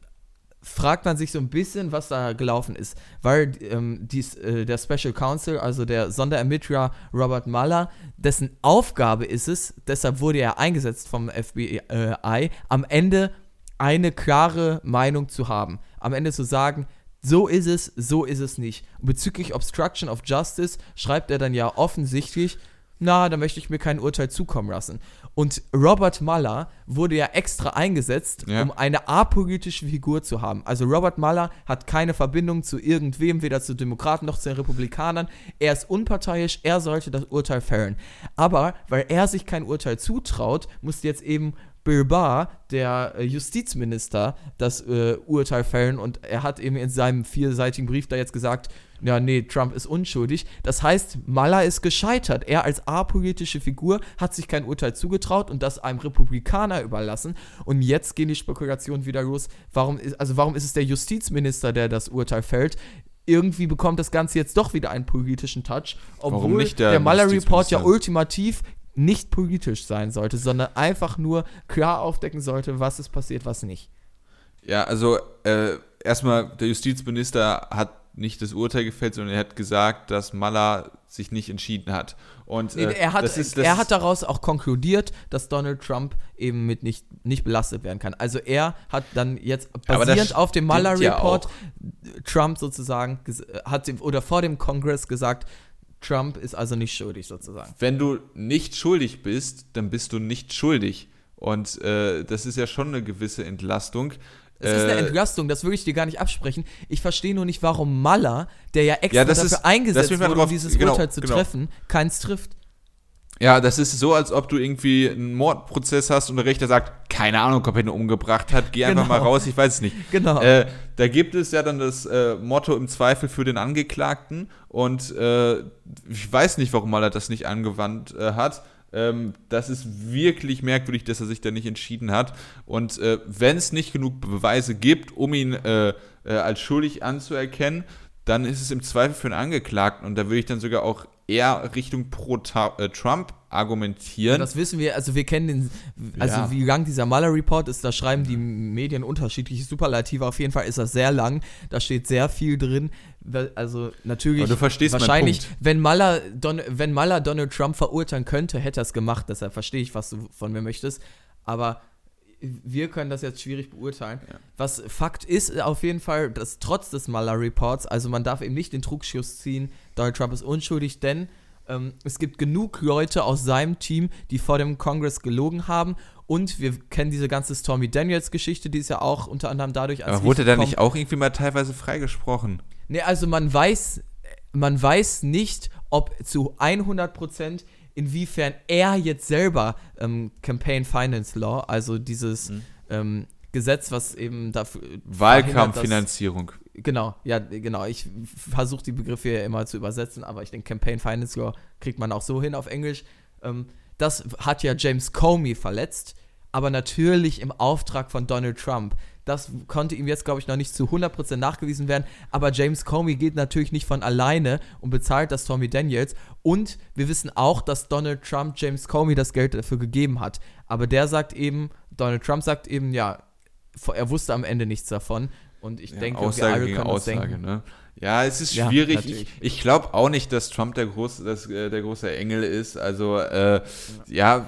fragt man sich so ein bisschen, was da gelaufen ist. Weil ähm, dies, äh, der Special Counsel, also der Sonderermittler Robert Mueller, dessen Aufgabe ist es, deshalb wurde er eingesetzt vom FBI, am Ende eine klare Meinung zu haben. Am Ende zu sagen, so ist es, so ist es nicht. Bezüglich Obstruction of Justice schreibt er dann ja offensichtlich, na, da möchte ich mir kein Urteil zukommen lassen. Und Robert Mueller wurde ja extra eingesetzt, Ja. um eine apolitische Figur zu haben. Also Robert Mueller hat keine Verbindung zu irgendwem, weder zu Demokraten noch zu den Republikanern. Er ist unparteiisch, er sollte das Urteil fällen. Aber weil er sich kein Urteil zutraut, musste jetzt eben Bill Barr, der äh, Justizminister, das äh, Urteil fällen und er hat eben in seinem vierseitigen Brief da jetzt gesagt, ja, nee, Trump ist unschuldig. Das heißt, Mueller ist gescheitert. Er als apolitische Figur hat sich kein Urteil zugetraut und das einem Republikaner überlassen. Und jetzt gehen die Spekulationen wieder los. Warum ist, also warum ist es der Justizminister, der das Urteil fällt? Irgendwie bekommt das Ganze jetzt doch wieder einen politischen Touch, obwohl nicht der der Mueller Report ja ultimativ nicht politisch sein sollte, sondern einfach nur klar aufdecken sollte, was ist passiert, was nicht. Ja, also äh, erstmal, der Justizminister hat nicht das Urteil gefällt, sondern er hat gesagt, dass Mueller sich nicht entschieden hat. Und Nee, äh, er hat, das ist, das er hat daraus auch konkludiert, dass Donald Trump eben mit nicht, nicht belastet werden kann. Also er hat dann jetzt basierend auf dem ja Report auch. Trump sozusagen hat dem, oder vor dem Kongress gesagt, Trump ist also nicht schuldig sozusagen. wenn du nicht schuldig bist, dann bist du nicht schuldig. Und äh, das ist ja schon eine gewisse Entlastung. Es ist eine Äh, Entlastung, das würde ich dir gar nicht absprechen. Ich verstehe nur nicht, warum Mueller, der ja extra Ja, dafür ist- eingesetzt wurde, um dieses genau, Urteil zu genau. treffen, keins trifft. Ja, das ist so, als ob du irgendwie einen Mordprozess hast und der Richter sagt, keine Ahnung, ob er ihn umgebracht hat, geh einfach Genau. mal raus, ich weiß es nicht. Genau. Äh, da gibt es ja dann das äh, Motto im Zweifel für den Angeklagten und äh, ich weiß nicht, warum er das nicht angewandt äh, hat. Ähm, das ist wirklich merkwürdig, dass er sich da nicht entschieden hat. Und äh, wenn es nicht genug Beweise gibt, um ihn äh, als schuldig anzuerkennen, dann ist es im Zweifel für den Angeklagten. Und da würde ich dann sogar auch eher Richtung pro äh, Trump argumentieren. Das wissen wir, also wir kennen den, also Ja. wie lang dieser Mueller Report ist, da schreiben die Medien unterschiedliche Superlative. Auf jeden Fall ist das sehr lang, da steht sehr viel drin. Also natürlich, Aber du verstehst wahrscheinlich, wenn Mueller, Don, wenn Mueller Donald Trump verurteilen könnte, hätte er es gemacht. Deshalb verstehe ich, was du von mir möchtest. Aber wir können das jetzt schwierig beurteilen. Was Fakt ist auf jeden Fall, dass trotz des Mueller Reports, also man darf eben nicht den Trugschluss ziehen, Donald Trump ist unschuldig, denn ähm, es gibt genug Leute aus seinem Team, die vor dem Kongress gelogen haben. Und wir kennen diese ganze Stormy Daniels-Geschichte, die ist ja auch unter anderem dadurch als Aber wurde da nicht auch irgendwie mal teilweise freigesprochen? Nee, also man weiß, man weiß nicht, ob zu 100% inwiefern er jetzt selber ähm, Campaign Finance Law, also dieses Mhm. ähm, Gesetz, was eben dafür verhindert, Wahlkampffinanzierung. Genau, ja, genau. Ich versuche die Begriffe ja immer zu übersetzen, aber ich denke, Campaign Finance Law kriegt man auch so hin auf Englisch. Ähm, das hat ja James Comey verletzt. aber natürlich im Auftrag von Donald Trump. Das konnte ihm jetzt, glaube ich, noch nicht zu 100% nachgewiesen werden. Aber James Comey geht natürlich nicht von alleine und bezahlt das Tommy Daniels. Und wir wissen auch, dass Donald Trump James Comey das Geld dafür gegeben hat. Aber der sagt eben, Donald Trump sagt eben, ja, er wusste am Ende nichts davon. Und ich ja, denke, Aussage wir alle können Aussage, denken. Ne? Ja, es ist schwierig. Ja, ich, ich glaube auch nicht, dass Trump der große, das, äh, der große Engel ist. Also, äh, ja, ja,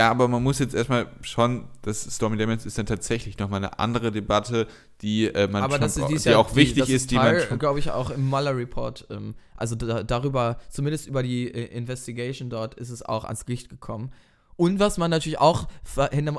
aber man muss jetzt erstmal schon, das Stormy Daniels ist dann tatsächlich nochmal eine andere Debatte, die äh, man aber Trump, das, die, die ja, auch wichtig die, ist, die Teil, man glaube ich auch im Mueller Report, ähm, also da, darüber, zumindest über die äh, Investigation dort, ist es auch ans Licht gekommen. Und was man natürlich auch,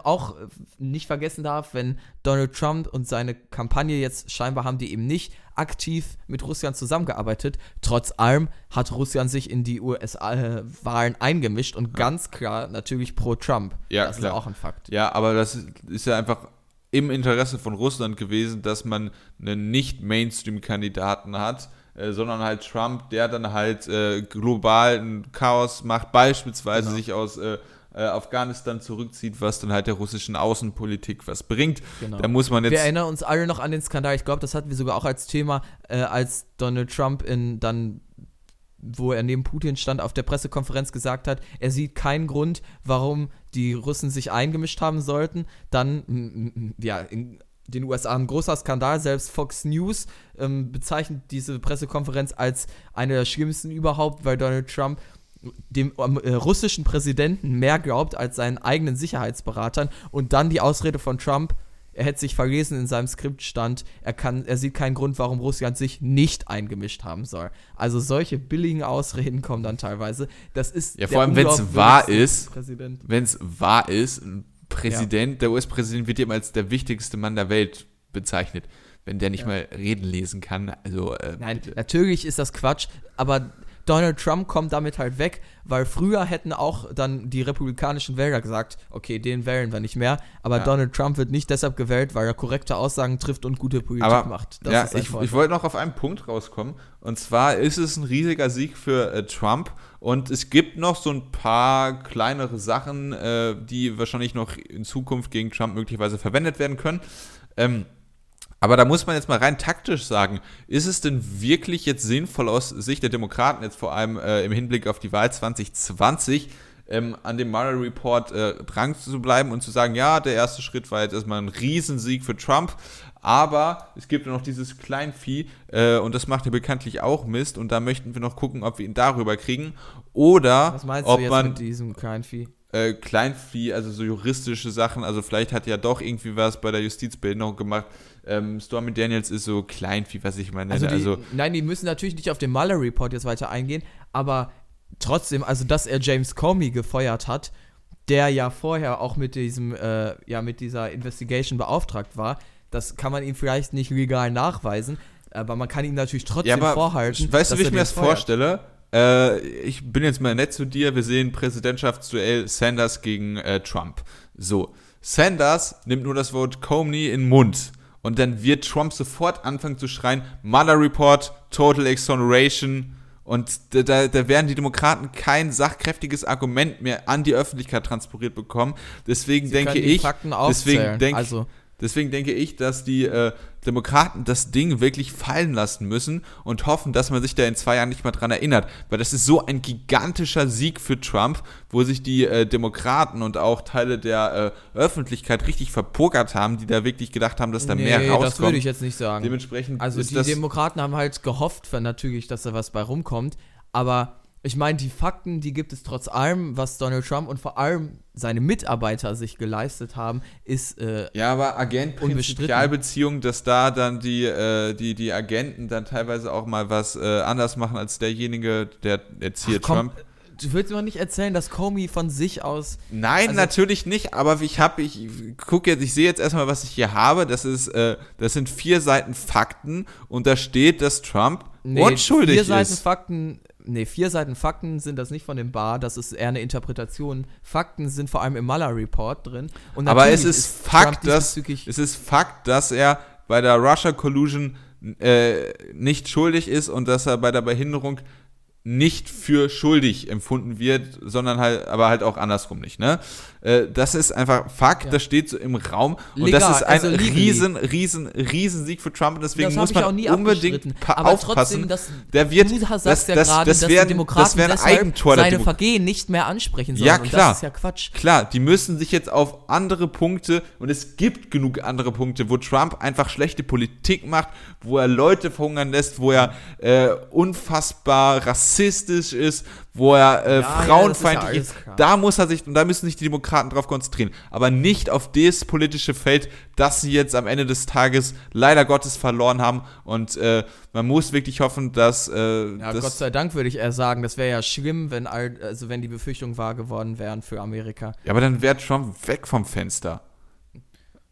auch nicht vergessen darf, wenn Donald Trump und seine Kampagne jetzt scheinbar haben die eben nicht aktiv mit Russland zusammengearbeitet. Trotz allem hat Russland sich in die USA-Wahlen eingemischt und ganz klar natürlich pro Trump. Ja, das klar. ist auch ein Fakt. Ja, aber das ist ja einfach im Interesse von Russland gewesen, dass man einen nicht-Mainstream-Kandidaten hat, äh, sondern halt Trump, der dann halt äh, global ein Chaos macht, beispielsweise genau. sich aus äh, äh, Afghanistan zurückzieht, was dann halt der russischen Außenpolitik was bringt. Genau. Da muss man jetzt. Wir erinnern uns alle noch an den Skandal. Ich glaube, das hatten wir sogar auch als Thema, äh, als Donald Trump in dann wo er neben Putin stand, auf der Pressekonferenz gesagt hat, er sieht keinen Grund, warum die Russen sich eingemischt haben sollten. Dann, ja, in den USA ein großer Skandal. Selbst Fox News ähm, bezeichnet diese Pressekonferenz als eine der schlimmsten überhaupt, weil Donald Trump dem äh, russischen Präsidenten mehr glaubt als seinen eigenen Sicherheitsberatern und dann die Ausrede von Trump, er hätte sich verlesen in seinem Skript stand, er kann, er sieht keinen Grund, warum Russland sich nicht eingemischt haben soll. Also solche billigen Ausreden kommen dann teilweise. Das ist ja vor allem, wenn es wahr ist, wenn es wahr ist, ein Präsident, ja. der US-Präsident wird immer als der wichtigste Mann der Welt bezeichnet, wenn der nicht ja. mal reden lesen kann. Also äh, nein, bitte. natürlich ist das Quatsch, aber Donald Trump kommt damit halt weg, weil früher hätten auch dann die republikanischen Wähler gesagt, okay, den wählen wir nicht mehr, aber ja. Donald Trump wird nicht deshalb gewählt, weil er korrekte Aussagen trifft und gute Politik aber, macht. Das ja, ich, ich wollte noch auf einen Punkt rauskommen und zwar ist es ein riesiger Sieg für äh, Trump und es gibt noch so ein paar kleinere Sachen, äh, die wahrscheinlich noch in Zukunft gegen Trump möglicherweise verwendet werden können. Ähm, aber da muss man jetzt mal rein taktisch sagen, ist es denn wirklich jetzt sinnvoll aus Sicht der Demokraten, jetzt vor allem äh, im Hinblick auf die Wahl 2020, ähm, an dem Mueller Report äh, dran zu bleiben und zu sagen, ja, der erste Schritt war jetzt erstmal ein Riesensieg für Trump, aber es gibt ja noch dieses Kleinvieh äh, und das macht ja bekanntlich auch Mist und da möchten wir noch gucken, ob wir ihn darüber kriegen oder Was meinst ob du jetzt man mit diesem Kleinvieh? Äh, Kleinvieh, also so juristische Sachen, also vielleicht hat ja doch irgendwie was bei der Justizbehinderung gemacht, ähm, Stormy Daniels ist so klein, wie was ich meine. Also, die, also nein, die müssen natürlich nicht auf den Mueller Report jetzt weiter eingehen, aber trotzdem, also dass er James Comey gefeuert hat, der ja vorher auch mit diesem, äh, ja, mit dieser Investigation beauftragt war, das kann man ihm vielleicht nicht legal nachweisen, aber man kann ihm natürlich trotzdem ja, aber vorhalten. Weißt du, wie ich mir das feuert. vorstelle? Äh, ich bin jetzt mal nett zu dir. Wir sehen Präsidentschaftsduell Sanders gegen äh, Trump. So, Sanders nimmt nur das Wort Comey in den Mund und dann wird Trump sofort anfangen zu schreien, Mueller Report, Total Exoneration. Und da, da werden die Demokraten kein sachkräftiges Argument mehr an die Öffentlichkeit transportiert bekommen. Deswegen Sie denke ich, deswegen denke also. Deswegen denke ich, dass die äh, Demokraten das Ding wirklich fallen lassen müssen und hoffen, dass man sich da in zwei Jahren nicht mal dran erinnert. Weil das ist so ein gigantischer Sieg für Trump, wo sich die äh, Demokraten und auch Teile der äh, Öffentlichkeit richtig verpokert haben, die da wirklich gedacht haben, dass da nee, mehr rauskommt. das würde ich jetzt nicht sagen. Dementsprechend also die Demokraten haben halt gehofft, natürlich, dass da was bei rumkommt, aber ich meine, die Fakten, die gibt es trotz allem, was Donald Trump und vor allem seine Mitarbeiter sich geleistet haben, ist äh, ja, aber Agent-Prinzipialbeziehung, dass da dann die, äh, die, die Agenten dann teilweise auch mal was äh, anders machen als derjenige, der jetzt hier Ach, komm, Trump. Du willst mir nicht erzählen, dass Comey von sich aus. Nein, also natürlich nicht, aber ich habe, ich gucke jetzt, ich sehe jetzt erstmal, was ich hier habe. Das ist, äh, das sind vier Seiten Fakten und da steht, dass Trump nee, unschuldig vier ist. Seiten Fakten nee, vier Seiten Fakten sind das nicht von dem Bar, das ist eher eine Interpretation. Fakten sind vor allem im Mueller Report drin. Aber es ist, ist Fakt, dass es ist Fakt, dass er bei der Russia Collusion äh, nicht schuldig ist und dass er bei der Behinderung nicht für schuldig empfunden wird, sondern halt, aber halt auch andersrum nicht, ne? Äh, das ist einfach Fakt, Ja. das steht so im Raum. Und Legal, das ist ein also riesen, riesen, riesen Sieg für Trump. Und deswegen Das muss man auch nie unbedingt Aber aufpassen. trotzdem, das, der wird, du sagst das, ja das, gerade, das dass wären, die Demokraten das deshalb Eigentor seine Demo Vergehen nicht mehr ansprechen sollen. Ja, klar. das ist ja Quatsch. Klar, die müssen sich jetzt auf andere Punkte, und es gibt genug andere Punkte, wo Trump einfach schlechte Politik macht, wo er Leute verhungern lässt, wo er äh, unfassbar rassistisch ist, wo er äh, Ja, frauenfeindlich das ist ist. ja klar. Da muss er sich, und da müssen sich die Demokraten drauf konzentrieren. Aber nicht auf das politische Feld, das sie jetzt am Ende des Tages leider Gottes verloren haben. Und äh, man muss wirklich hoffen, dass, äh, Ja, das Gott sei Dank würde ich eher sagen, das wäre ja schlimm, wenn, all, also wenn die Befürchtungen wahr geworden wären für Amerika. ja, aber dann wäre Trump weg vom Fenster.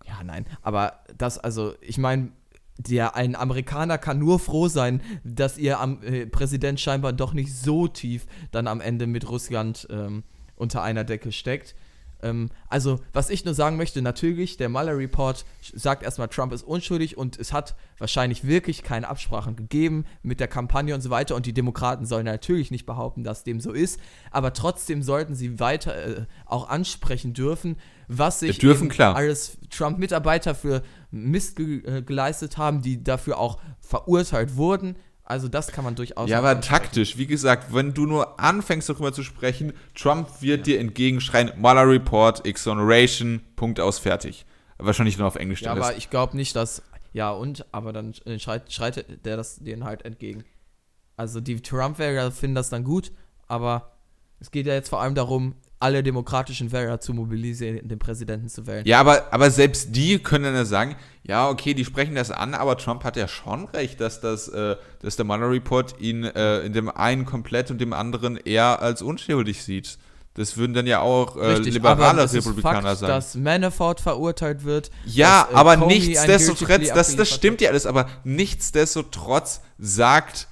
Ja, nein. Aber das, also, ich meine, der ein Amerikaner kann nur froh sein, dass ihr am, äh, Präsident scheinbar doch nicht so tief dann am Ende mit Russland ähm, unter einer Decke steckt. Ähm, also, was ich nur sagen möchte, natürlich, der Mueller Report sagt erstmal, Trump ist unschuldig und es hat wahrscheinlich wirklich keine Absprachen gegeben mit der Kampagne und so weiter. Und die Demokraten sollen natürlich nicht behaupten, dass dem so ist. Aber trotzdem sollten sie weiter äh, auch ansprechen dürfen, was sich dürfen, klar. alles Trump-Mitarbeiter für Mist ge äh, geleistet haben, die dafür auch verurteilt wurden. Also das kann man durchaus Ja, aber taktisch, wie gesagt, wenn du nur anfängst darüber zu sprechen, Trump wird dir entgegenschreien, Mueller Report, Exoneration, Punkt aus, fertig. Wahrscheinlich nur auf Englisch. Ja, aber ist. ich glaube nicht, dass. Ja, und? Aber dann äh, schreit, schreit der das denen halt entgegen. Also die Trump-Wähler finden das dann gut, aber es geht ja jetzt vor allem darum, alle demokratischen Wähler zu mobilisieren, den Präsidenten zu wählen. Ja, aber, aber selbst die können dann ja sagen, ja, okay, die sprechen das an, aber Trump hat ja schon recht, dass, das, äh, dass der Mueller Report ihn äh, in dem einen komplett und dem anderen eher als unschuldig sieht. Das würden dann ja auch äh, Richtig, liberale Republikaner Fakt, sagen. dass Manafort verurteilt wird. Ja, dass, äh, aber Comey nichtsdestotrotz, das, das stimmt ja alles, aber nichtsdestotrotz sagt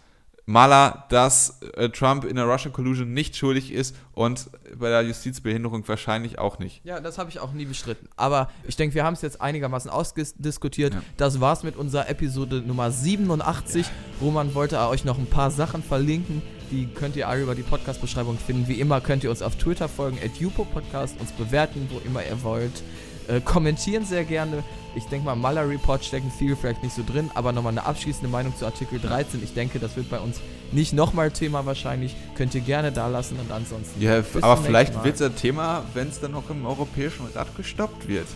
Mueller, dass äh, Trump in der Russia Collusion nicht schuldig ist und bei der Justizbehinderung wahrscheinlich auch nicht. Ja, das habe ich auch nie bestritten. Aber ich denke, wir haben es jetzt einigermaßen ausdiskutiert. Ja. Das war's mit unserer Episode Nummer 87. Roman wollte euch noch ein paar Sachen verlinken. Die könnt ihr alle über die Podcast-Beschreibung finden. Wie immer könnt ihr uns auf Twitter folgen, at Podcast, uns bewerten, wo immer ihr wollt. Äh, kommentieren sehr gerne. Ich denke mal, Mueller Report stecken viele vielleicht nicht so drin, aber nochmal eine abschließende Meinung zu Artikel 13. Ich denke, das wird bei uns nicht nochmal Thema wahrscheinlich. Könnt ihr gerne da lassen und ansonsten. Ja, aber vielleicht wird es ein Thema, wenn es dann noch im Europäischen Rat gestoppt wird.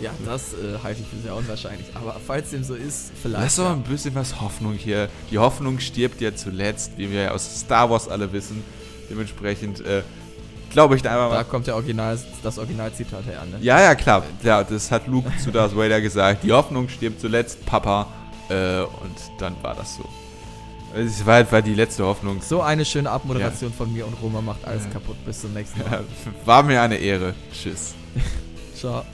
Ja, das äh, halte ich für sehr unwahrscheinlich. Aber falls dem so ist, vielleicht. Lass doch mal ein bisschen was Hoffnung hier. Die Hoffnung stirbt ja zuletzt, wie wir ja aus Star Wars alle wissen. Dementsprechend äh, glaube ich da einfach Da mal. kommt der Original, das Originalzitat her, ne? Ja, ja, klar. Ja, das hat Luke zu Darth Vader gesagt. Die Hoffnung stirbt zuletzt, Papa. Äh, und dann war das so. Es war, war die letzte Hoffnung. So eine schöne Abmoderation von mir und Roma macht alles Ja. kaputt. Bis zum nächsten Mal. <laughs> War mir eine Ehre. Tschüss. <laughs> Ciao.